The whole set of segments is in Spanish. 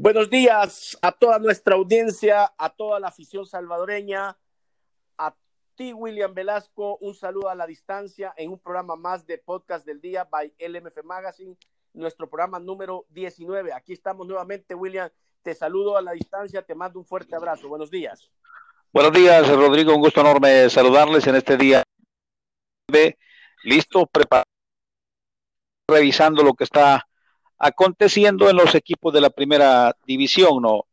Buenos días a toda nuestra audiencia, a toda la afición salvadoreña, a ti, William Velasco, un saludo a la distancia en un programa más de podcast del día by LMF Magazine, nuestro programa número 19. Aquí estamos nuevamente, William. Te saludo a la distancia, te mando un fuerte abrazo. Buenos días. Buenos días, Rodrigo. Un gusto enorme saludarles en este día. Listo, preparado, revisando lo que está aconteciendo en los equipos de la primera división, ¿no?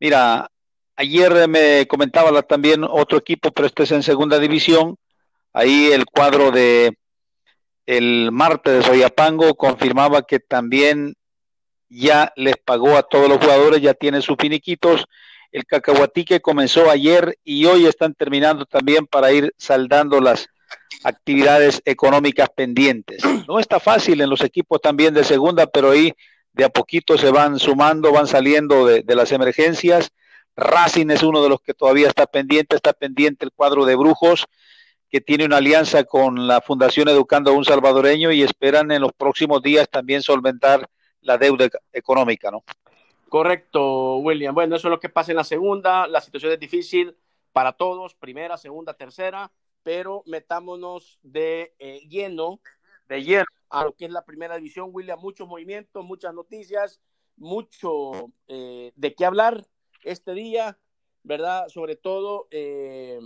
Mira, ayer me comentaba también otro equipo, pero este es en segunda división. Ahí el cuadro de el martes de Soyapango confirmaba que también ya les pagó a todos los jugadores, ya tiene sus finiquitos. El Cacahuatique comenzó ayer y hoy están terminando también para ir saldando las actividades económicas pendientes. No está fácil en los equipos también de segunda, pero ahí de a poquito se van sumando, van saliendo de, las emergencias. Racing es uno de los que todavía está pendiente, está pendiente el cuadro de Brujos, que tiene una alianza con la Fundación Educando a un Salvadoreño y esperan en los próximos días también solventar la deuda económica, ¿no? Correcto, William. Bueno, eso es lo que pasa en la segunda. La situación es difícil para todos, primera, segunda, tercera pero metámonos de eh, lleno, de lleno a lo que es la primera división, William, muchos movimientos, muchas noticias, mucho eh, de qué hablar este día, ¿verdad? Sobre todo, eh,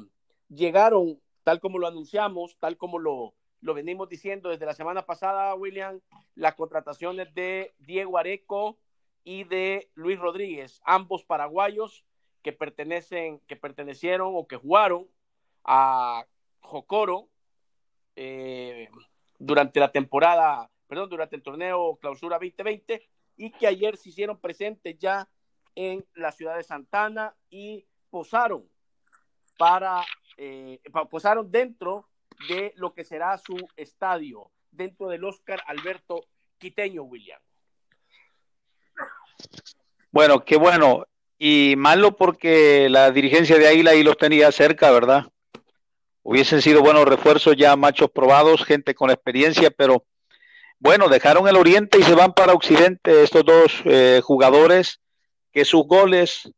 llegaron, tal como lo anunciamos, tal como lo, lo venimos diciendo desde la semana pasada, William, las contrataciones de Diego Areco y de Luis Rodríguez, ambos paraguayos que pertenecen, que pertenecieron o que jugaron a Jocoro eh, durante la temporada, perdón, durante el torneo Clausura 2020 y que ayer se hicieron presentes ya en la ciudad de Santana y posaron para, eh, posaron dentro de lo que será su estadio, dentro del Oscar Alberto Quiteño, William. Bueno, qué bueno. Y malo porque la dirigencia de Águila ahí los tenía cerca, ¿verdad? Hubiesen sido buenos refuerzos ya machos probados, gente con experiencia, pero bueno, dejaron el Oriente y se van para Occidente estos dos eh, jugadores que sus goles,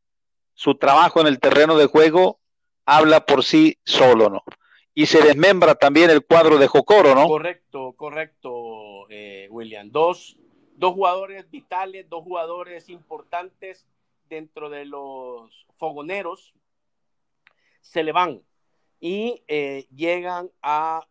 su trabajo en el terreno de juego habla por sí solo, ¿no? Y se desmembra también el cuadro de Jocoro, ¿no? Correcto, correcto, eh, William. Dos, dos jugadores vitales, dos jugadores importantes dentro de los fogoneros se le van y eh, llegan a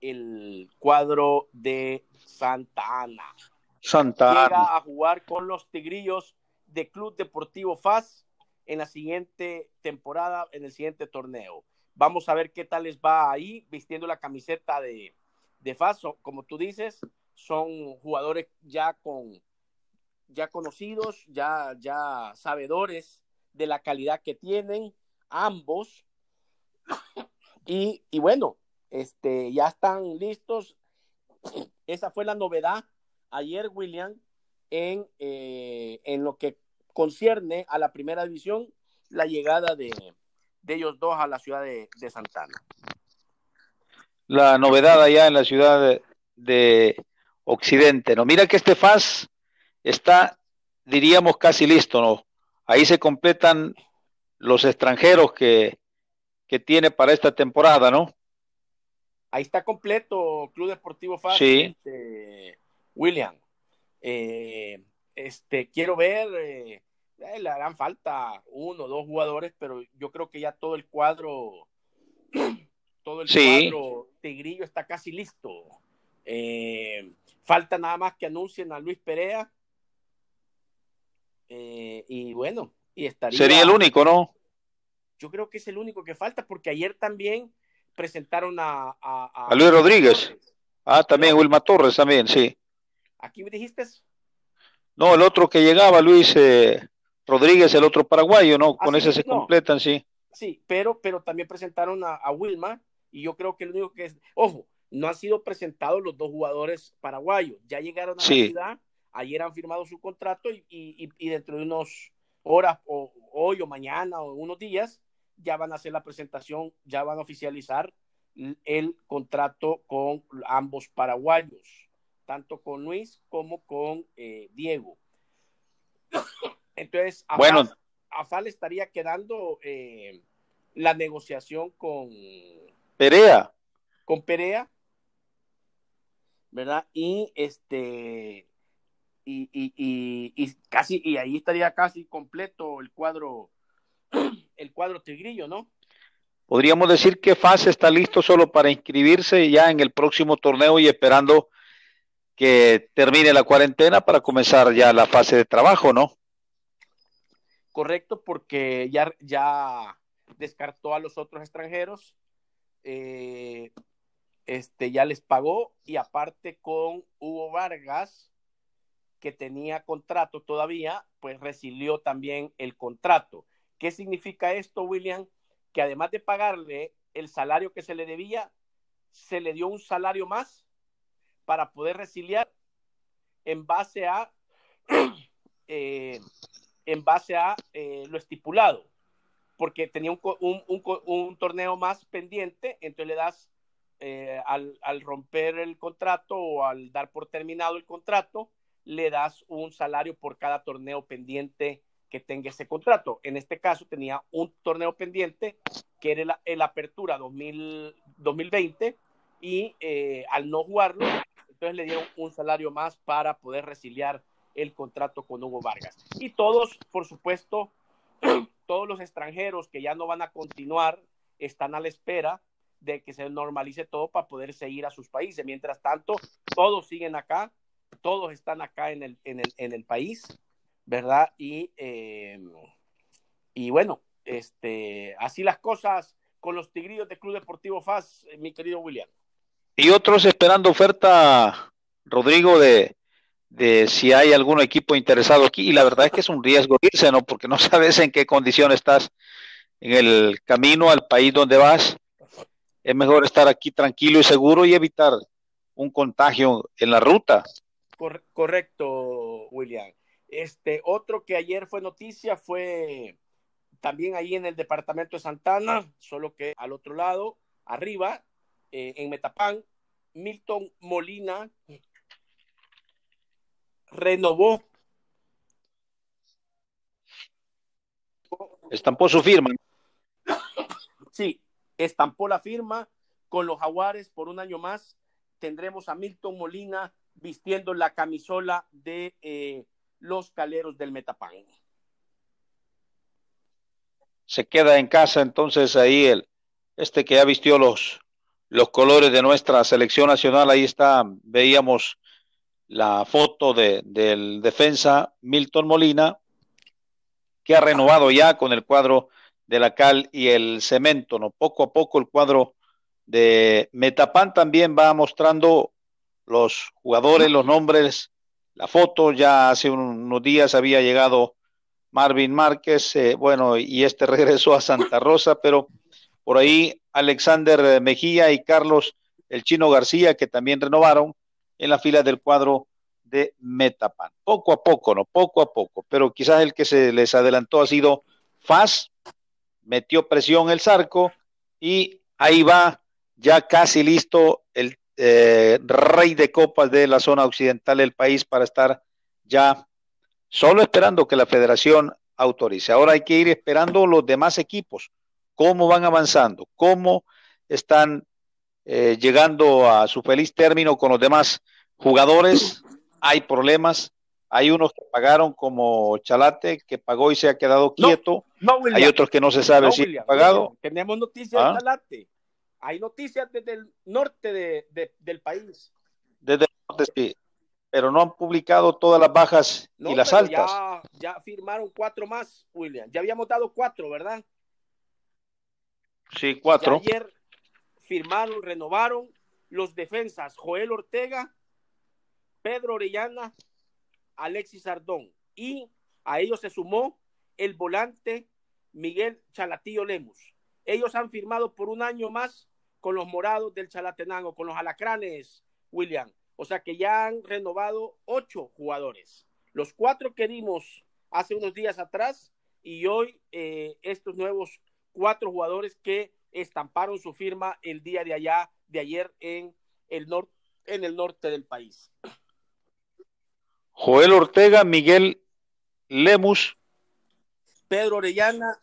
el cuadro de Santa Ana. Santa Ana. Llega a jugar con los Tigrillos de Club Deportivo FAS en la siguiente temporada, en el siguiente torneo. Vamos a ver qué tal les va ahí vistiendo la camiseta de, de FAS. Como tú dices, son jugadores ya con ya conocidos, ya, ya sabedores de la calidad que tienen ambos y, bueno, este, ya están listos. Esa fue la novedad ayer, William, en, eh, en lo que concierne a la primera división, la llegada de, ellos dos a la ciudad de, Santana. La novedad allá en la ciudad de, Occidente, ¿no? Mira que este FAS está, diríamos, casi listo, ¿no? Ahí se completan los extranjeros que, que tiene para esta temporada, ¿no? Ahí está completo Club Deportivo Fácil, sí. Este, William. Eh, este, quiero ver, eh, eh, le harán falta uno o dos jugadores, pero yo creo que ya todo el cuadro, todo el cuadro Tigrillo está casi listo. falta nada más que anuncien a Luis Perea. y bueno, y estaría. Sería el único, ¿no? Yo creo que es el único que falta porque ayer también presentaron a... A, Luis Rodríguez. Ah, también Wilma Torres, también, sí. ¿Aquí me dijiste? No, el otro que llegaba, Luis eh, Rodríguez, el otro paraguayo, ¿no? Con ese se completan, sí. Sí, pero, pero también presentaron a, Wilma y yo creo que el único que es... Ojo, no han sido presentados los dos jugadores paraguayos. Ya llegaron a la ciudad, ayer han firmado su contrato y, y, y dentro de unos horas o hoy o mañana o unos días ya van a hacer la presentación, ya van a oficializar el contrato con ambos paraguayos, tanto con Luis como con eh, Diego. Entonces, a bueno, FAL estaría quedando eh, la negociación con Perea. Con Perea, ¿verdad? Y este y, y, y, casi y ahí estaría casi completo el cuadro el cuadro tigrillo, ¿no? Podríamos decir que FAS está listo solo para inscribirse ya en el próximo torneo y esperando que termine la cuarentena para comenzar ya la fase de trabajo, ¿no? Correcto, porque ya, ya descartó a los otros extranjeros, eh, este, ya les pagó y aparte con Hugo Vargas, que tenía contrato todavía, pues resilió también el contrato. ¿Qué significa esto, William? Que además de pagarle el salario que se le debía, se le dio un salario más para poder resiliar en base a eh, en base a eh, lo estipulado, porque tenía un, torneo más pendiente, entonces le das eh, al, al, romper el contrato o al dar por terminado el contrato, le das un salario por cada torneo pendiente que tenga ese contrato. En este caso tenía un torneo pendiente que era el, Apertura 2020 y eh, al no jugarlo, entonces le dieron un salario más para poder resiliar el contrato con Hugo Vargas. Y todos, por supuesto, todos los extranjeros que ya no van a continuar están a la espera de que se normalice todo para poder seguir a sus países. Mientras tanto, todos siguen acá, todos están acá en el, en el, en el país ¿verdad? Y, eh, y bueno, este, así las cosas con los Tigrillos de Club Deportivo FAS, eh, mi querido William. Y otros esperando oferta, Rodrigo, de, de si hay algún equipo interesado aquí. Y la verdad es que es un riesgo irse, ¿no? Porque no sabes en qué condición estás en el camino al país donde vas. Es mejor estar aquí tranquilo y seguro y evitar un contagio en la ruta. correcto, William. Este, otro que ayer fue noticia fue también ahí en el departamento de Santana, solo que al otro lado, arriba, eh, en Metapán, Milton Molina renovó. Estampó su firma. Sí, estampó la firma con los jaguares por un año más. Tendremos a Milton Molina vistiendo la camisola de eh, los caleros del Metapán. Se queda en casa entonces ahí el este que ya vistió los los colores de nuestra selección nacional, ahí está, veíamos la foto de, del defensa Milton Molina, que ha renovado ya con el cuadro de la cal y el cemento, ¿no? Poco a poco el cuadro de Metapan también va mostrando los jugadores, los nombres la foto. Ya hace unos días había llegado Marvin Márquez, eh, bueno, y este regresó a Santa Rosa, pero por ahí Alexander Mejía y Carlos el Chino García, que también renovaron en la fila del cuadro de Metapan. Poco a poco, ¿no? Poco a poco, pero quizás el que se les adelantó ha sido Faz, metió presión el Zarco y ahí va ya casi listo el eh, rey de copas de la zona occidental del país para estar ya solo esperando que la federación autorice. Ahora hay que ir esperando los demás equipos, cómo van avanzando, cómo están eh, llegando a su feliz término con los demás jugadores. Hay problemas, hay unos que pagaron como Chalate, que pagó y se ha quedado quieto. hay otros que no se sabe si ha pagado. Tenemos noticias de ¿Ah? Chalate. Hay noticias desde el norte de, del país. Desde el norte, sí. Pero no han publicado todas las bajas y las altas. Ya, ya firmaron cuatro más, William. Ya habíamos dado cuatro, ¿verdad? Sí, cuatro. ayer firmaron, renovaron los defensas Joel Ortega, Pedro Orellana, Alexis Ardón. Y a ellos se sumó el volante Miguel Chalatillo Lemus. Ellos han firmado por un año más con los morados del Chalatenango, con los alacranes, William. O sea que ya han renovado ocho jugadores. Los cuatro que dimos hace unos días atrás y hoy eh, estos nuevos cuatro jugadores que estamparon su firma el día de allá, de ayer en el, norte en el norte del país. Joel Ortega, Miguel Lemus, Pedro Orellana,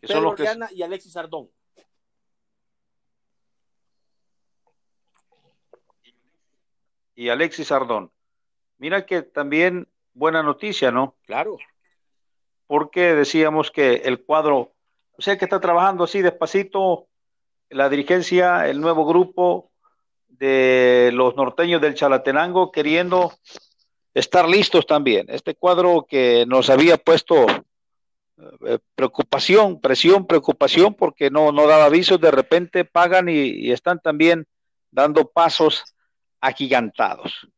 Pedro Orellana y Alexis Ardón. Y Alexis Ardón. Mira que también buena noticia, ¿no? Claro. Porque decíamos que el cuadro, o sea que está trabajando así despacito la dirigencia, el nuevo grupo de los norteños del Chalatenango queriendo estar listos también. Este cuadro que nos había puesto eh, preocupación, presión, preocupación, porque no, no daba avisos, de repente pagan y, están también dando pasos agigantados.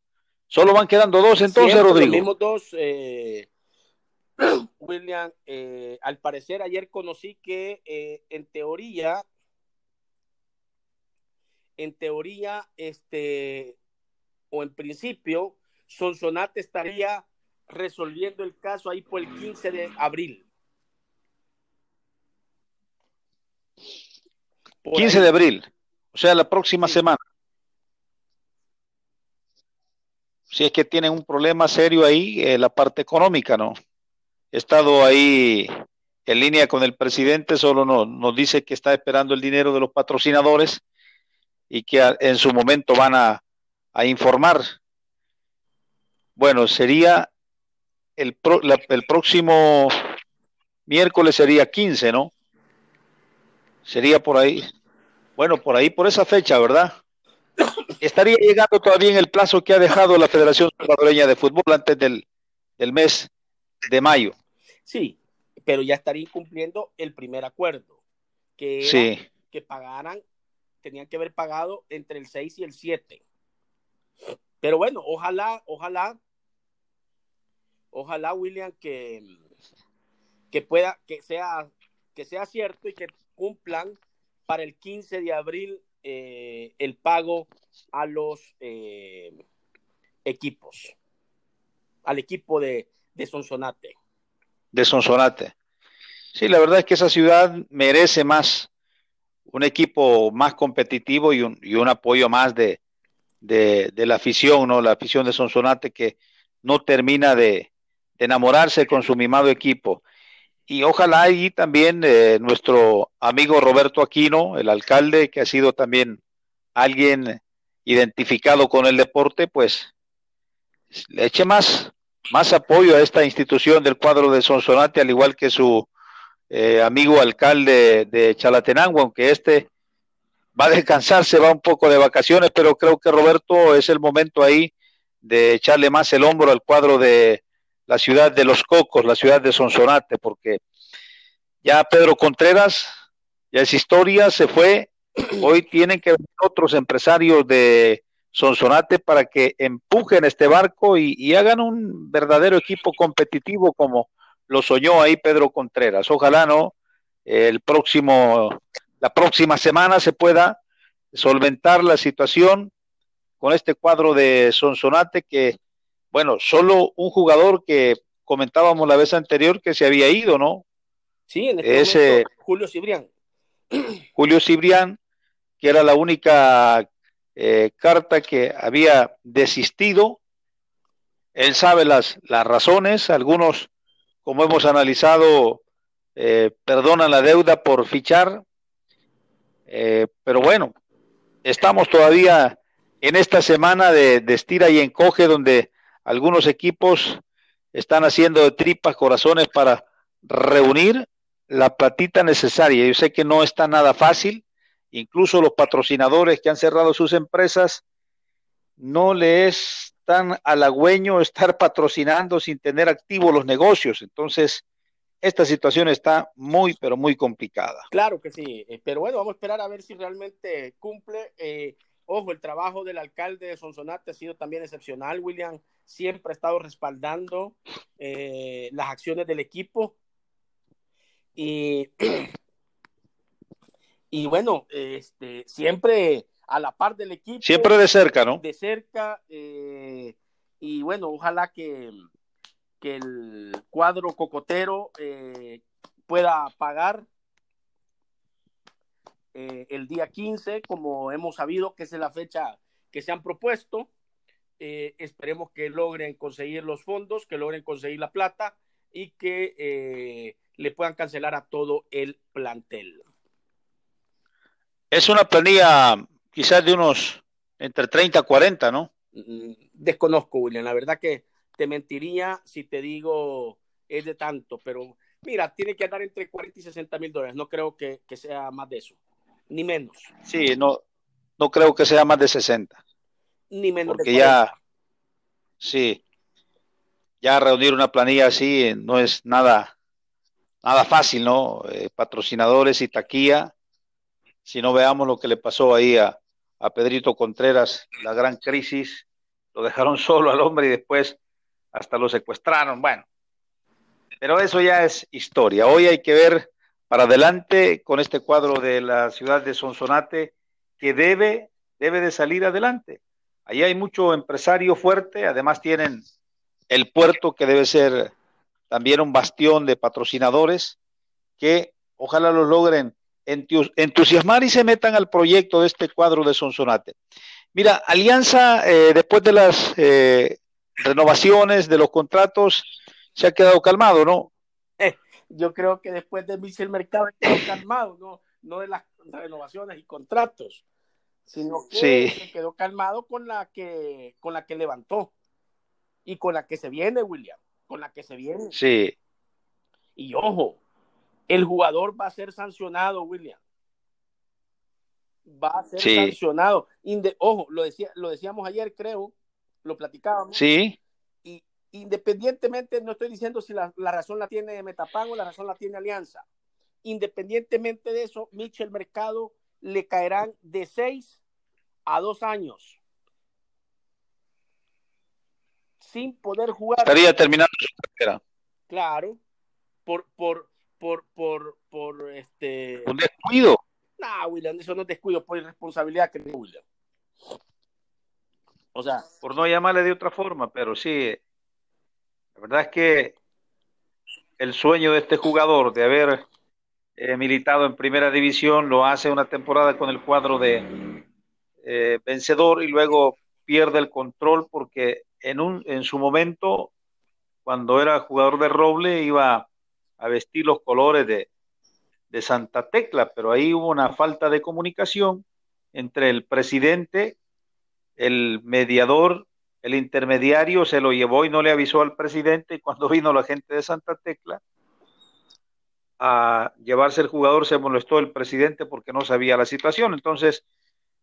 Solo van quedando dos entonces, Rodrigo. Los mismos dos, eh, William. Eh, al parecer ayer conocí que en teoría, en teoría, este, o en principio, Sonsonate estaría resolviendo el caso ahí por el 15 de abril. 15 de abril, o sea, la próxima semana. Si es que tienen un problema serio ahí, eh, la parte económica, ¿no? He estado ahí en línea con el presidente, solo nos dice que está esperando el dinero de los patrocinadores y que en su momento van a, a informar. Bueno, sería el, el próximo miércoles sería 15, ¿no? Sería por ahí. Bueno, por ahí, por esa fecha, ¿verdad? Estaría llegando todavía en el plazo que ha dejado la Federación Salvadoreña de Fútbol antes del, mes de mayo. Sí, pero ya estaría incumpliendo el primer acuerdo, que que pagaran, tenían que haber pagado entre el 6 y el 7. Pero bueno, ojalá, ojalá, ojalá, William, que, que pueda, que sea, que sea cierto y que cumplan para el 15 de abril eh, el pago a los eh, equipos, al equipo de, de Sonsonate. De Sonsonate. Sí, la verdad es que esa ciudad merece más, un equipo más competitivo y un, y un apoyo más de, de, la afición, ¿no? La afición de Sonsonate que no termina de, de enamorarse con su mimado equipo y ojalá ahí también eh, nuestro amigo Roberto Aquino, el alcalde, que ha sido también alguien identificado con el deporte, pues le eche más, más apoyo a esta institución del cuadro de Sonsonate, al igual que su eh, amigo alcalde de Chalatenango, aunque este va a descansar, se va un poco de vacaciones, pero creo que Roberto es el momento ahí de echarle más el hombro al cuadro de la ciudad de Los Cocos, la ciudad de Sonsonate, porque ya Pedro Contreras, ya es historia, se fue. Hoy tienen que venir otros empresarios de Sonsonate para que empujen este barco y, hagan un verdadero equipo competitivo como lo soñó ahí Pedro Contreras. Ojalá no el próximo, la próxima semana se pueda solventar la situación con este cuadro de Sonsonate que bueno, solo un jugador que comentábamos la vez anterior que se había ido, ¿no? Sí, en este Ese, Julio Cibrián. Julio Cibrián, que era la única eh, carta que había desistido. Él sabe las, las razones, algunos, como hemos analizado, eh, perdonan la deuda por fichar, eh, pero bueno, estamos todavía en esta semana de, de estira y encoge donde algunos equipos están haciendo de tripas corazones para reunir la platita necesaria. Yo sé que no está nada fácil, incluso los patrocinadores que han cerrado sus empresas, no le es tan halagüeño estar patrocinando sin tener activos los negocios. Entonces, esta situación está muy, pero muy complicada. Claro que sí, eh, pero bueno, vamos a esperar a ver si realmente cumple. Eh, ojo, el trabajo del alcalde de Sonsonate ha sido también excepcional, William siempre ha estado respaldando eh, las acciones del equipo. Y, y bueno, este, siempre a la par del equipo. Siempre de cerca, ¿no? De cerca. Eh, y bueno, ojalá que, que el cuadro cocotero eh, pueda pagar el día 15, como hemos sabido que es la fecha que se han propuesto. Eh, esperemos que logren conseguir los fondos, que logren conseguir la plata y que eh, le puedan cancelar a todo el plantel. Es una planilla quizás de unos entre 30 a 40, ¿no? Mm, desconozco, William. La verdad que te mentiría si te digo es de tanto, pero mira, tiene que andar entre 40 y 60 mil dólares. No creo que, que, sea más de eso, ni menos. Sí, no, no creo que sea más de 60. Ni menos Porque ya, sí, ya reunir una planilla así no es nada, nada fácil, ¿no? Eh, patrocinadores y taquilla. Si no veamos lo que le pasó ahí a, a Pedrito Contreras, la gran crisis, lo dejaron solo al hombre y después hasta lo secuestraron. Bueno, pero eso ya es historia. Hoy hay que ver para adelante con este cuadro de la ciudad de Sonsonate que debe, debe de salir adelante. Allí hay mucho empresario fuerte, además tienen el puerto que debe ser también un bastión de patrocinadores que ojalá lo logren entusiasmar y se metan al proyecto de este cuadro de Sonsonate. Mira, Alianza, eh, después de las eh, renovaciones de los contratos, se ha quedado calmado, ¿no? Yo creo que después de Michel Mercado quedó calmado, ¿no? No de las renovaciones y contratos, sino que se quedó calmado con la que con la que levantó y con la que se viene, William, con la que se viene. Sí. Y ojo, el jugador va a ser sancionado, William. Va a ser sancionado. ojo, lo, decía, lo decíamos ayer, creo, lo platicábamos. Sí. Independientemente, no estoy diciendo si la, razón la tiene Metapan o la razón la tiene Alianza. Independientemente de eso, Michel Mercado le caerán de seis a dos años sin poder jugar. Estaría terminando su carrera. Claro, por, por, por, por, por este. Un descuido. No, William, eso no es descuido, por irresponsabilidad que William. O sea. Por no llamarle de otra forma, pero sí. La verdad es que el sueño de este jugador de haber eh, militado en primera división lo hace una temporada con el cuadro de eh, vencedor y luego pierde el control porque en, un, en su momento, cuando era jugador de Roble, iba a vestir los colores de, de Santa Tecla, pero ahí hubo una falta de comunicación entre el presidente, el mediador, el intermediario se lo llevó y no le avisó al presidente y cuando vino la gente de Santa Tecla a llevarse el jugador se molestó el presidente porque no sabía la situación. Entonces,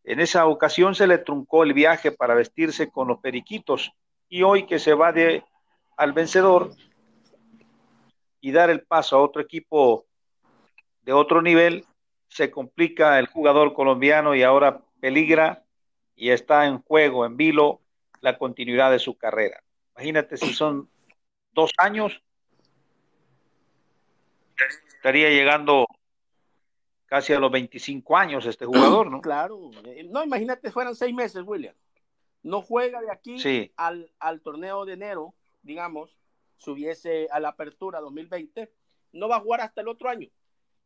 en esa ocasión se le truncó el viaje para vestirse con los periquitos y hoy que se va de al vencedor y dar el paso a otro equipo de otro nivel, se complica el jugador colombiano y ahora peligra y está en juego, en vilo, la continuidad de su carrera. Imagínate si son dos años, estaría llegando casi a los 25 años este jugador, ¿no? Claro, no, imagínate, fueran seis meses, William no juega de aquí al, al, torneo de enero, digamos, subiese a la apertura 2020, no va a jugar hasta el otro año.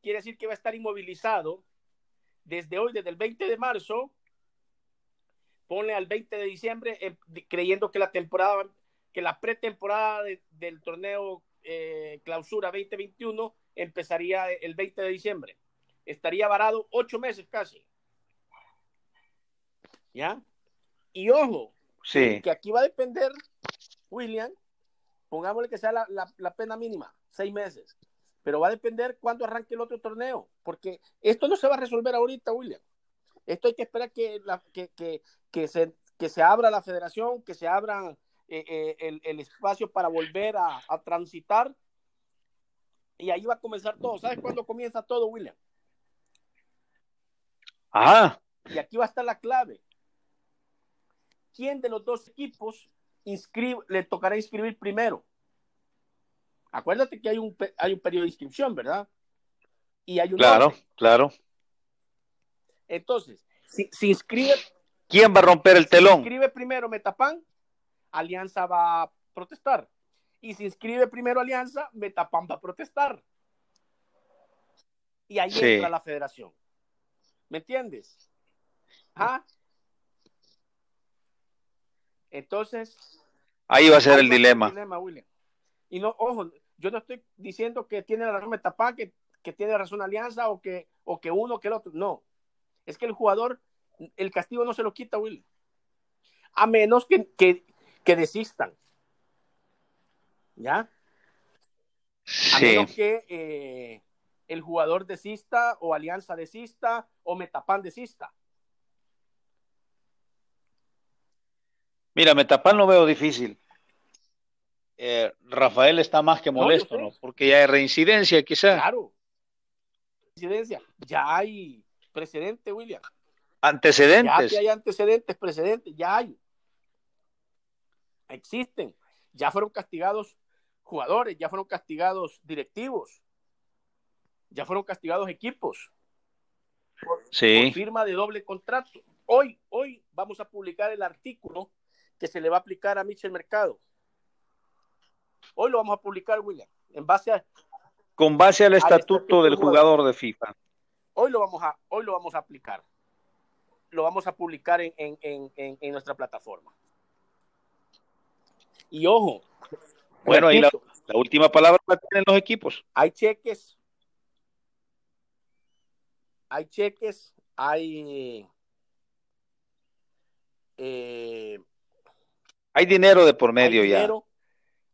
Quiere decir que va a estar inmovilizado desde hoy, desde el 20 de marzo, pone al 20 de diciembre, eh, creyendo que la temporada, que la pretemporada del torneo eh, clausura 2021 empezaría el 20 de diciembre. Estaría varado ocho meses casi. ¿Ya? Y ojo, sí. que aquí va a depender, William, pongámosle que sea la, pena mínima, seis meses, pero va a depender cuándo arranque el otro torneo, porque esto no se va a resolver ahorita, William. Esto hay que esperar que, la, que, que, que se, que se abra la federación, que se abra eh, eh, el, el, espacio para volver a, a, transitar. Y ahí va a comenzar todo. ¿Sabes cuándo comienza todo, William? Ajá. Y aquí va a estar la clave quién de los dos equipos le tocará inscribir primero. Acuérdate que hay un, hay un periodo de inscripción, ¿verdad? Y hay un Claro, claro. Entonces, si, si, inscribe. ¿Quién va a romper el telón? Si inscribe primero Metapan, Alianza va a protestar. Y si inscribe primero Alianza, Metapan va a protestar. Y ahí entra la federación. ¿Me entiendes? ¿Ah? Entonces. Ahí va a ser el dilema. Y no, ojo, yo no estoy diciendo que tiene la razón Metapán, que, que tiene razón Alianza o que, o que uno que el otro. No. Es que el jugador, el castigo no se lo quita, Will. A menos que, que, que desistan. ¿Ya? A menos que eh, el jugador desista o Alianza desista o Metapan desista. Mira, Metapan lo veo difícil. Eh, Rafael está más que molesto, ¿no? Porque ya hay reincidencia, quizá. Claro. Reincidencia. Ya hay precedente, William. Antecedentes. Ya hay antecedentes, precedentes, ya hay. Existen. Ya fueron castigados jugadores, ya fueron castigados directivos, ya fueron castigados equipos por, firma de doble contrato. Hoy, hoy vamos a publicar el artículo que se le va a aplicar a Michel Mercado. Hoy lo vamos a publicar, William, en base a, con base al, estatuto, del jugador. de FIFA. Hoy lo vamos a, hoy lo vamos a aplicar. Lo vamos a publicar en, en, en nuestra plataforma. Y ojo, bueno, ahí la, última palabra la tienen los equipos. Hay cheques, hay cheques, hay eh, hay dinero de por medio hay dinero, ya.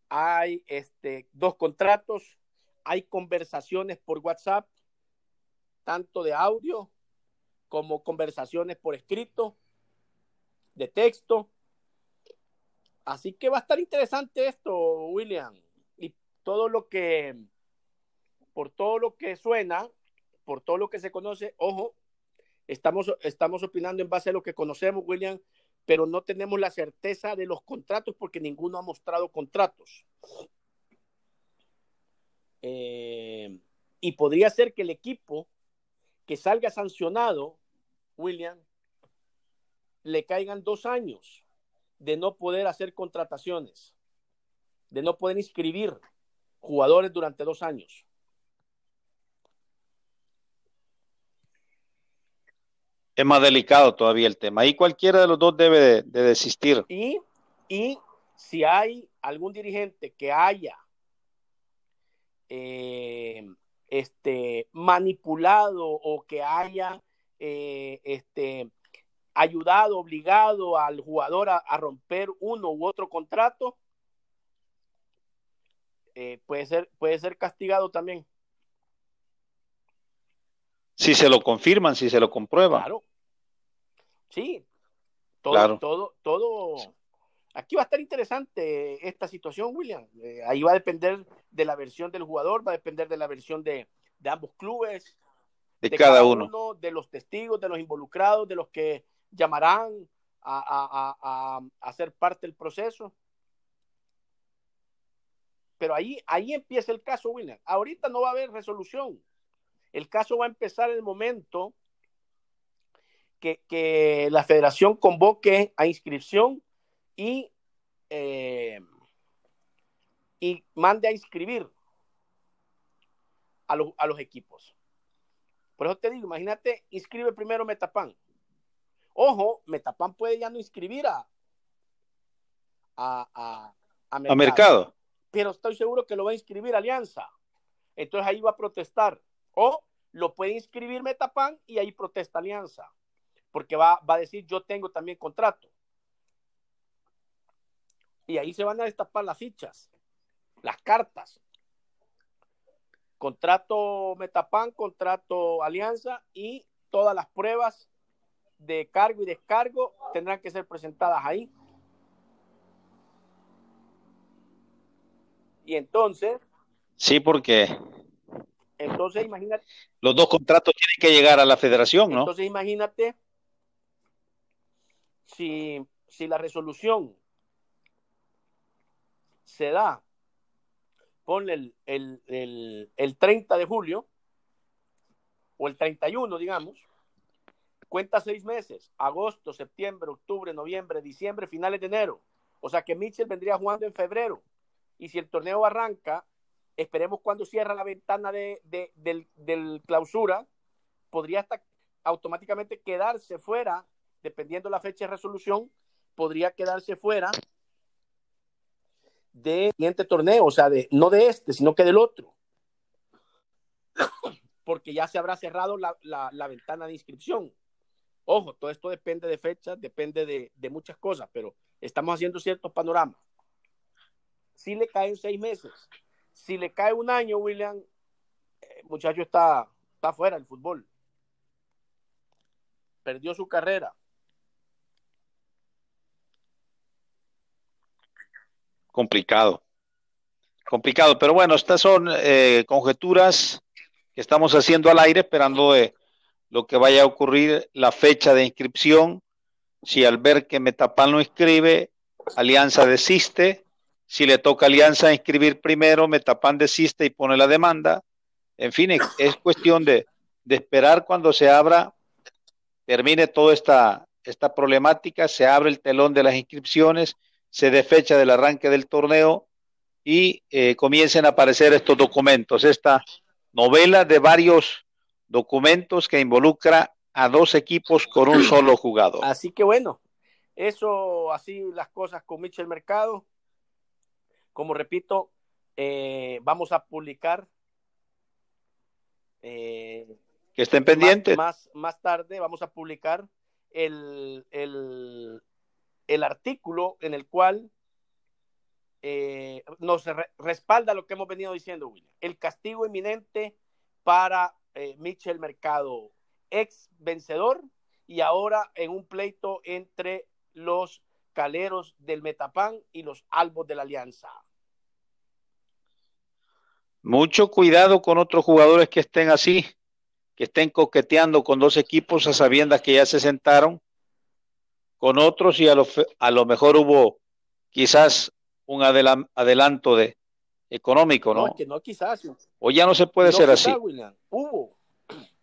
Hay este dos contratos, hay conversaciones por WhatsApp, tanto de audio como conversaciones por escrito, de texto. Así que va a estar interesante esto, William. Y todo lo que, por todo lo que suena, por todo lo que se conoce, ojo, estamos, estamos opinando en base a lo que conocemos, William, pero no tenemos la certeza de los contratos porque ninguno ha mostrado contratos. Eh, y podría ser que el equipo que salga sancionado, William, le caigan dos años de no poder hacer contrataciones, de no poder inscribir jugadores durante dos años. Es más delicado todavía el tema. Ahí cualquiera de los dos debe de, desistir. Y, y, si hay algún dirigente que haya eh, este, manipulado o que haya eh, este, ayudado, obligado al jugador a, romper uno u otro contrato, eh, puede, ser, puede ser castigado también. Si se lo confirman, si se lo comprueban. Claro. Sí. Todo, todo, todo. Aquí va a estar interesante esta situación, William. Eh, ahí va a depender de la versión del jugador, va a depender de la versión de, ambos clubes, de, cada, uno. de los testigos, de los involucrados, de los que llamarán a, a, ser parte del proceso. Pero ahí, ahí empieza el caso, William. Ahorita no va a haber resolución. El caso va a empezar en el momento que, la federación convoque a inscripción y, eh, y mande a inscribir a, a los equipos. Por eso te digo, imagínate, inscribe primero Metapan. Ojo, Metapan puede ya no inscribir a, a, a, mercado. Pero estoy seguro que lo va a inscribir Alianza. Entonces ahí va a protestar. O lo puede inscribir Metapan y ahí protesta Alianza. Porque va, va a decir, yo tengo también contrato. Y ahí se van a destapar las fichas, las cartas. Contrato Metapan, contrato Alianza y todas las pruebas de cargo y descargo tendrán que ser presentadas ahí. Y entonces. Sí, porque. Entonces, imagínate. Los dos contratos tienen que llegar a la federación, ¿no? Entonces, imagínate si, si la resolución se da, ponle el, el, el, el 30 de julio o el 31, digamos, Cuenta seis meses, agosto, septiembre, octubre, noviembre, diciembre, finales de enero. O sea que Mitchell vendría jugando en febrero. Y si el torneo arranca, esperemos cuando cierra la ventana de, del, clausura, podría hasta automáticamente quedarse fuera, dependiendo la fecha de resolución, podría quedarse fuera de siguiente torneo, o sea, no de este, sino que del otro. Porque ya se habrá cerrado la, ventana de inscripción. Ojo, todo esto depende de fechas, depende de, de, muchas cosas, pero estamos haciendo ciertos panoramas. Si le caen seis meses, si le cae un año, William, el eh, muchacho está, está fuera del fútbol. Perdió su carrera. Complicado. Complicado, pero bueno, estas son eh, conjeturas que estamos haciendo al aire, esperando de lo que vaya a ocurrir la fecha de inscripción. Si al ver que Metapan no inscribe, Alianza desiste. Si le toca Alianza inscribir primero, Metapan desiste y pone la demanda. En fin, es, cuestión de, de, esperar cuando se abra, termine toda esta, esta problemática, se abre el telón de las inscripciones se dé fecha del arranque del torneo y eh, comiencen a aparecer estos documentos, esta novela de varios documentos que involucra a dos equipos con un solo jugador. Así que bueno, eso así las cosas con Michel Mercado. Como repito, eh, vamos a publicar. Eh, que estén pendientes. Más, más, tarde vamos a publicar el, el, el artículo en el cual eh, nos respalda lo que hemos venido diciendo, William. El castigo inminente para eh, Michel Mercado, ex vencedor y ahora en un pleito entre los caleros del Metapán y los albos de la Alianza. Mucho cuidado con otros jugadores que estén así, que estén coqueteando con dos equipos a sabiendas que ya se sentaron con otros y a lo, a lo mejor hubo quizás un adelanto de económico, ¿no? No, que no quizás. O ya no se puede ser así. Hubo.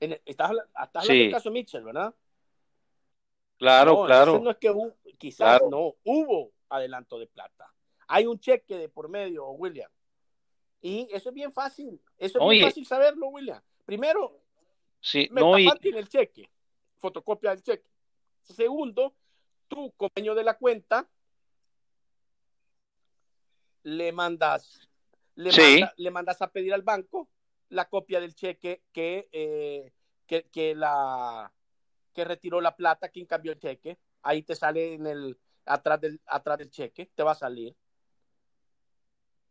En estás, hablando del caso Mitchell, ¿verdad? Claro, claro. No es que hubo, quizás no, hubo adelanto de plata. Hay un cheque de por medio, William. Y eso es bien fácil. Eso es bien fácil saberlo, William. Primero, sí, no, y... el cheque, fotocopia del cheque. Segundo, tú, compañero de la cuenta, le mandas, le, mandas a pedir al banco la copia del cheque que, eh, que, la que retiró la plata, quien cambió el cheque. Ahí te sale en el atrás del, atrás del cheque, te va a salir.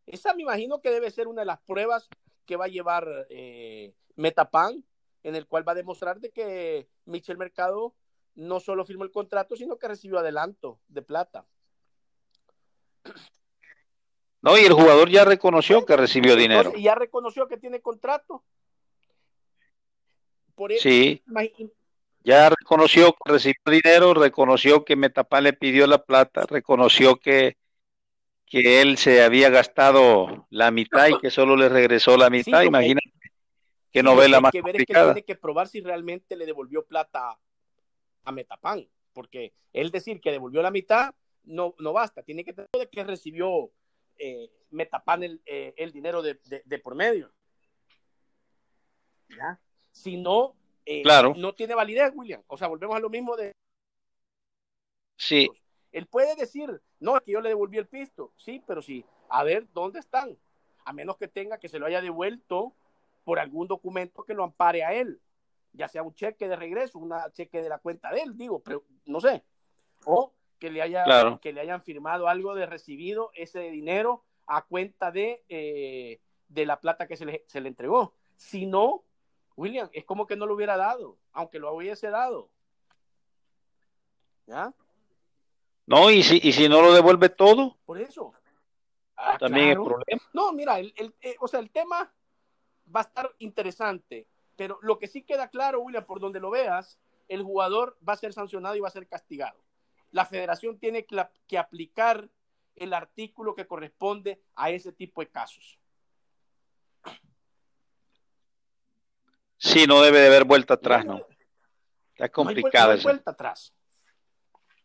Esa me imagino que debe ser una de las pruebas que va a llevar eh, Metapan, en el cual va a demostrar de que Michel Mercado no solo firmó el contrato, sino que recibió adelanto de plata. No, y el jugador ya reconoció que recibió dinero. Y ya reconoció que tiene contrato. Por eso, sí. Ya reconoció que recibió dinero, reconoció que Metapán le pidió la plata, reconoció que, que él se había gastado la mitad y que solo le regresó la mitad. Imagínate qué novela más que ver que tiene que probar si realmente le devolvió plata a Metapan, porque él decir que devolvió la mitad no, no basta, tiene que tener de que recibió eh, Metapan el, eh, el dinero de, de, por medio. ¿Ya? Si no, eh, claro. no tiene validez, William. O sea, volvemos a lo mismo de... Sí. Él puede decir, no, es que yo le devolví el pisto. Sí, pero sí, a ver, ¿dónde están? A menos que tenga que se lo haya devuelto por algún documento que lo ampare a él ya sea un cheque de regreso, un cheque de la cuenta de él, digo, pero no sé, o que le, haya, que le hayan firmado algo de recibido ese dinero a cuenta de, eh, de la plata que se le, se le entregó. Si no, William, es como que no lo hubiera dado, aunque lo hubiese dado. ¿Ya? No, y si, y si no lo devuelve todo. Por eso. Ah, También es problema. No, mira, el, el, eh, o sea, el tema va a estar interesante. Pero lo que sí queda claro, William, por donde lo veas, el jugador va a ser sancionado y va a ser castigado. La federación tiene que, aplicar el artículo que corresponde a ese tipo de casos. Sí, no debe de haber vuelta atrás, ¿no? Está complicado. No hay, vuelta atrás.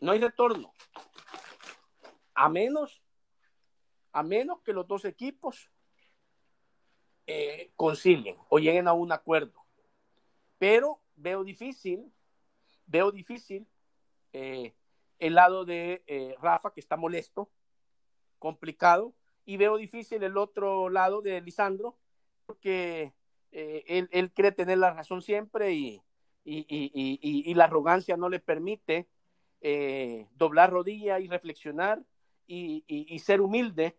No hay retorno. A menos, a menos que los dos equipos eh, concilien o lleguen a un acuerdo pero veo difícil, veo difícil eh, el lado de eh, Rafa, que está molesto, complicado y veo difícil el otro lado de Lisandro, porque eh, él, él, cree tener la razón siempre y, y, y, y la arrogancia no le permite doblar rodilla y reflexionar y, ser humilde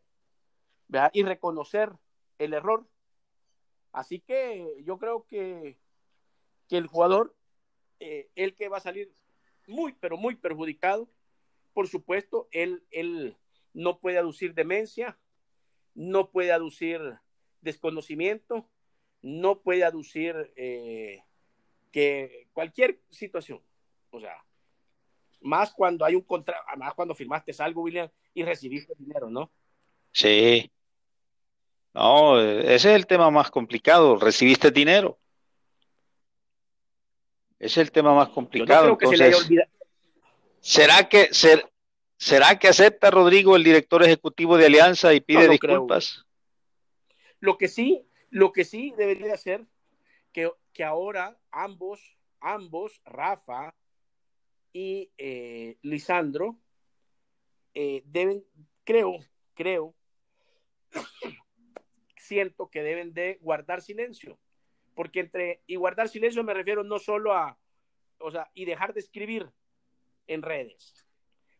y reconocer el error. Así que yo creo que, que el jugador, eh, el que va a salir muy, pero muy perjudicado, por supuesto, él, él no puede aducir demencia, no puede aducir desconocimiento, no puede aducir eh, que cualquier situación, o sea, más cuando hay un contrato, más cuando firmaste algo, William, y recibiste dinero, ¿no? Sí. No, ese es el tema más complicado, recibiste dinero. Es el tema más complicado. Entonces, ¿será que ser, será que acepta Rodrigo el director ejecutivo de Alianza y pide disculpas? Lo que sí, lo que sí debería hacer que, que ahora ambos, ambos, Rafa y eh, Lisandro, eh, deben, creo, creo, siento que deben de guardar silencio, porque entre, y guardar silencio me refiero no solo a, o sea, y dejar de escribir en redes.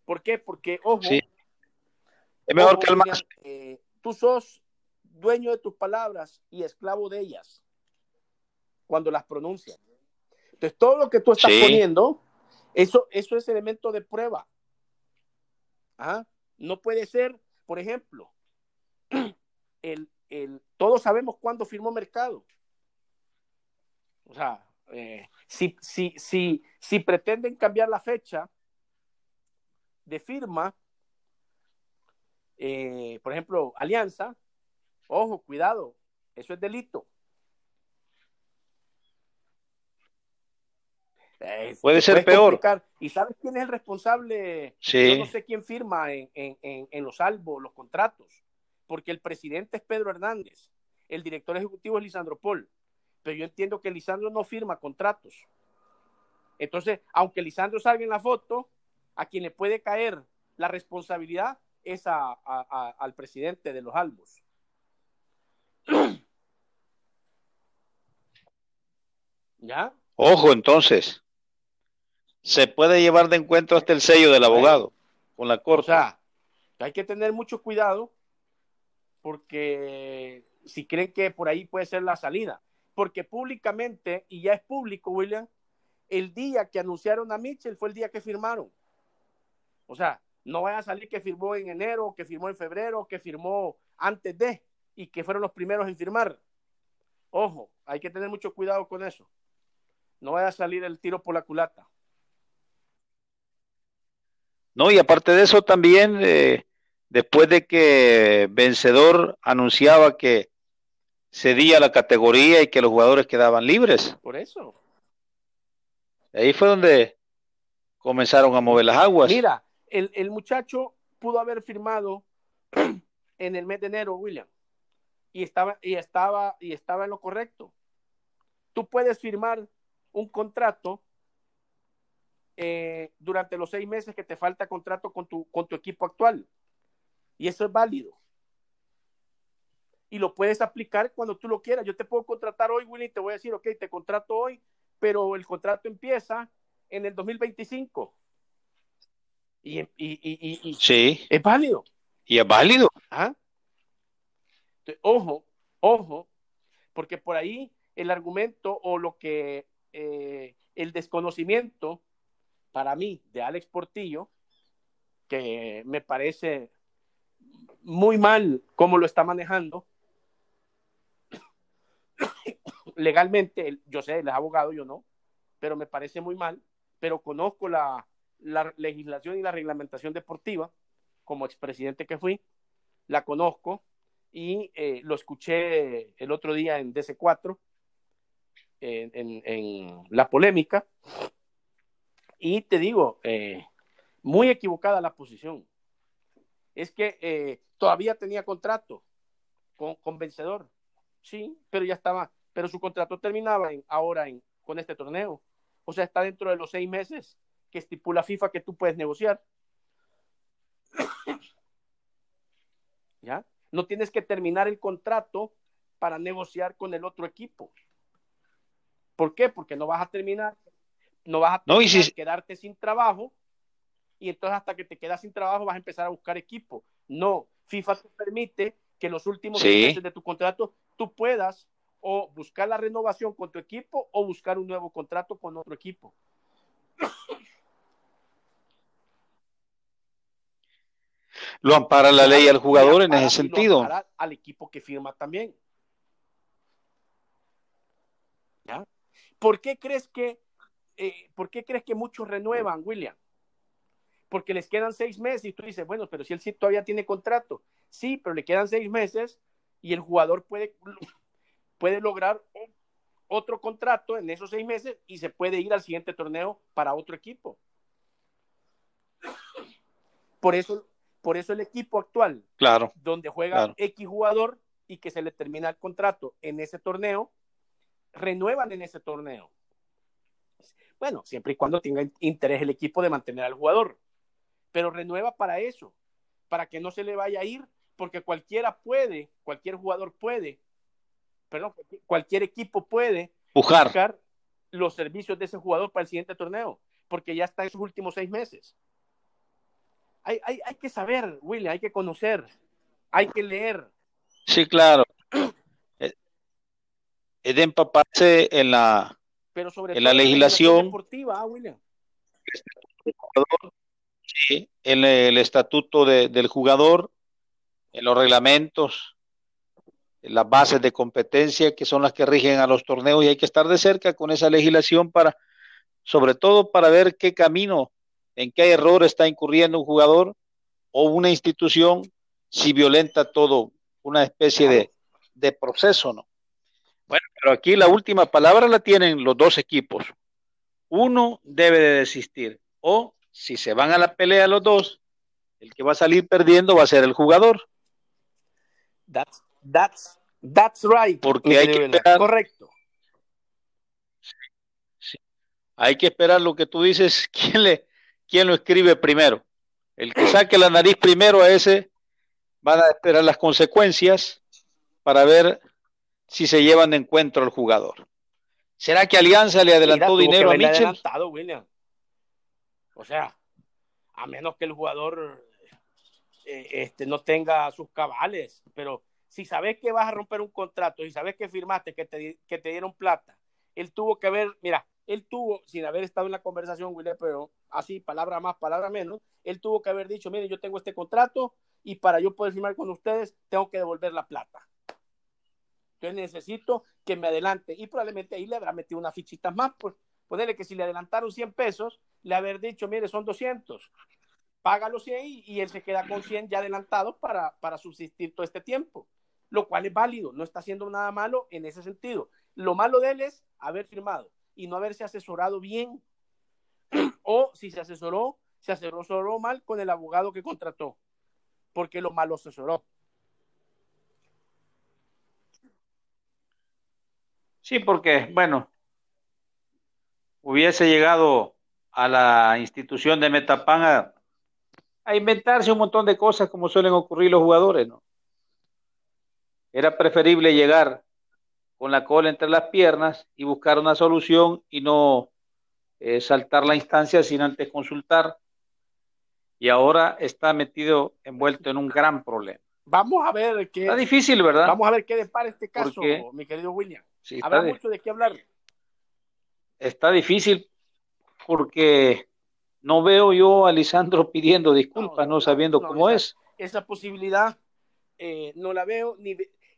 ¿Por qué? Porque, ojo, es mejor que el más. Eh, tú sos dueño de tus palabras y esclavo de ellas cuando las pronuncias. Entonces, todo lo que tú estás poniendo, eso, eso es elemento de prueba. ¿Ah? No puede ser, por ejemplo, el, el, todos sabemos cuándo firmó Mercado. O sea, eh, si, si, si, si pretenden cambiar la fecha de firma, eh, por ejemplo, Alianza, ojo, cuidado, eso es delito. Puede ser peor. ¿Y sabes quién es el responsable? Yo no sé quién firma en, en, en, los salvos, los contratos, porque el presidente es Pedro Hernández, el director ejecutivo es Lisandro Paul, pero yo entiendo que Lisandro no firma contratos. Entonces, aunque Lisandro salga en la foto, a quien le puede caer la responsabilidad es a, al presidente de los Albos. ¿Ya? Ojo, entonces se puede llevar de encuentro hasta el sello del abogado con la corte. O sea, hay que tener mucho cuidado porque si creen que por ahí puede ser la salida, porque públicamente, y ya es público, William, el día que anunciaron a Mitchell fue el día que firmaron. O sea, no vaya a salir que firmó en enero, que firmó en febrero, que firmó antes de, y que fueron los primeros en firmar. Ojo, hay que tener mucho cuidado con eso. No vaya a salir el tiro por la culata. No, y aparte de eso también, eh, después de que Vencedor anunciaba que cedía la categoría y que los jugadores quedaban libres. Por eso. Ahí fue donde comenzaron a mover las aguas. Mira, el, el muchacho pudo haber firmado en el mes de enero, William, y estaba, y estaba, y estaba en lo correcto. Tú puedes firmar un contrato eh, durante los seis meses que te falta contrato con tu, con tu equipo actual. Y eso es válido. Y lo puedes aplicar cuando tú lo quieras. Yo te puedo contratar hoy, Willy, te voy a decir, ok, te contrato hoy, pero el contrato empieza en el 2025. Y, y, y, y sí. es válido. Y es válido. ¿Ah? ojo, ojo, porque por ahí el argumento o lo que eh, el desconocimiento para mí, de Alex Portillo, que me parece muy mal cómo lo está manejando. Legalmente, yo sé, él es abogado, yo no, pero me parece muy mal, pero conozco la, la legislación y la reglamentación deportiva, como expresidente que fui, la conozco y eh, lo escuché el otro día en DC4, en, en, en la polémica, y te digo, eh, muy equivocada la posición. Es que eh, todavía tenía contrato con, vencedor, sí, pero ya estaba, pero su contrato terminaba en, ahora en, con este torneo. O sea, está dentro de los seis meses que estipula FIFA que tú puedes negociar. ¿ya? No tienes que terminar el contrato para negociar con el otro equipo. ¿Por qué? Porque no vas a terminar, no vas a No, y si- quedarte sin trabajo y entonces hasta que te quedas sin trabajo vas a empezar a buscar equipo. No, FIFA te permite que los últimos Sí. meses de tu contrato tú puedas o buscar la renovación con tu equipo o buscar un nuevo contrato con otro equipo. Lo ampara la ley al jugador en ese lo sentido. ampara al equipo que firma también. ¿Ya? ¿Por qué crees que eh, por qué crees que muchos renuevan, William? Porque les quedan seis meses y tú dices, bueno, pero si él sí todavía tiene contrato. Sí, pero le quedan seis meses y el jugador puede, puede lograr otro contrato en esos seis meses y se puede ir al siguiente torneo para otro equipo. Por eso, por eso el equipo actual Claro, donde juega Claro. X jugador y que se le termina el contrato en ese torneo, renuevan en ese torneo. Bueno, siempre y cuando tenga interés el equipo de mantener al jugador, pero renueva para eso, para que no se le vaya a ir, porque cualquiera puede, cualquier jugador puede, perdón, cualquier equipo puede pujar. buscar los servicios de ese jugador para el siguiente torneo, porque ya está en sus últimos seis meses. Hay, hay, hay que saber, William, hay que conocer, hay que leer. Sí, claro. Eh, Es de empaparse en la, Pero sobre En la legislación- deportiva, ah, William. sí, en el estatuto de- del jugador, en los reglamentos, en las bases de competencia que son las que rigen a los torneos y hay que estar de cerca con esa legislación para, sobre todo para ver qué camino, en qué error está incurriendo un jugador o una institución si violenta todo una especie de, de proceso, ¿no? Bueno, pero aquí la última palabra la tienen los dos equipos. Uno debe de desistir o si se van a la pelea los dos, el que va a salir perdiendo va a ser el jugador. That's, that's, that's right. Porque hay que esperar. Correcto. Hay que esperar lo que tú dices, quién, le, quién lo escribe primero. El que saque la nariz primero a ese van a esperar las consecuencias para ver si se llevan de encuentro al jugador. ¿Será que Alianza le adelantó Mira, dinero a Mitchell? adelantado, William. O sea, a menos que el jugador eh, este, no tenga sus cabales, pero si sabes que vas a romper un contrato, si sabes que firmaste, que te, que te dieron plata, él tuvo que haber, mira, él tuvo, sin haber estado en la conversación, William, pero así, palabra más, palabra menos, él tuvo que haber dicho, mire, yo tengo este contrato y para yo poder firmar con ustedes, tengo que devolver la plata. Entonces necesito que me adelante. Y probablemente ahí le habrá metido unas fichitas más. Pues ponerle que si le adelantaron 100 pesos, le haber dicho, mire, son 200. Págalo 100 y, y él se queda con 100 ya adelantados para, para subsistir todo este tiempo. Lo cual es válido. No está haciendo nada malo en ese sentido. Lo malo de él es haber firmado y no haberse asesorado bien. o si se asesoró, se asesoró mal con el abogado que contrató. Porque lo malo asesoró. Sí, porque, bueno, hubiese llegado a la institución de Metapan a, a inventarse un montón de cosas como suelen ocurrir los jugadores, ¿no? Era preferible llegar con la cola entre las piernas y buscar una solución y no eh, saltar la instancia sin antes consultar. Y ahora está metido, envuelto en un gran problema. Vamos a ver qué, Está difícil, ¿verdad? vamos a ver qué depara este caso, Porque- mi querido William. Sí, Habrá mucho de qué hablar. está difícil porque no veo yo a Lisandro pidiendo disculpas, no, no, sabiendo no, cómo esa- es. Esa posibilidad eh, no la veo ni.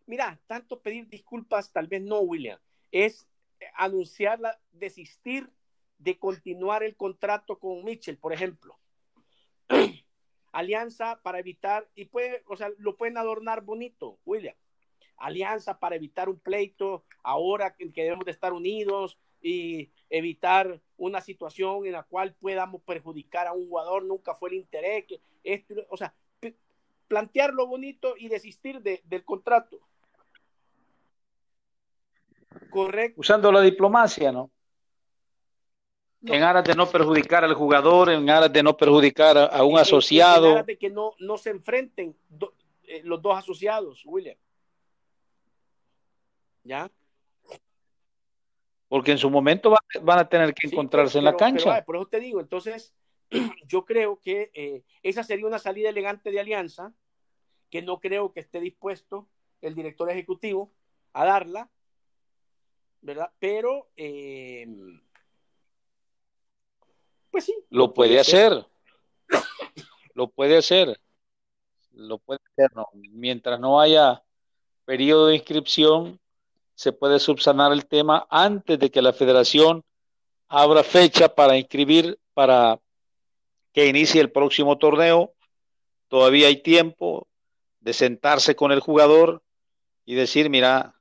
Mira, tanto pedir disculpas, tal vez no, William. Es anunciarla, desistir de continuar el contrato con Mitchell, por ejemplo. Alianza para evitar, y puede, o sea, lo pueden adornar bonito, William. Alianza para evitar un pleito, ahora que, debemos de estar unidos y evitar una situación en la cual podamos perjudicar a un jugador, nunca fue el interés, que esto, o sea, p- plantearlo bonito y desistir de- del contrato. Correcto. Usando la diplomacia, ¿no? No. En aras de no perjudicar al jugador, en aras de no perjudicar a, a un En- en- en asociado. aras de que no, no se enfrenten do- eh, los dos asociados, William. ¿Ya? Porque en su momento van, a tener que encontrarse en la cancha. por eso te digo, entonces, yo creo que eh, esa sería una salida elegante de alianza, que no creo que esté dispuesto el director ejecutivo a darla, ¿verdad? Pero, eh, pues sí. Lo, puede, hacer. lo puede hacer. Lo puede hacer, ¿no? Mientras no haya periodo de inscripción, se puede subsanar el tema antes de que la federación abra fecha para inscribir, para que inicie el próximo torneo. Todavía hay tiempo de sentarse con el jugador y decir, mira,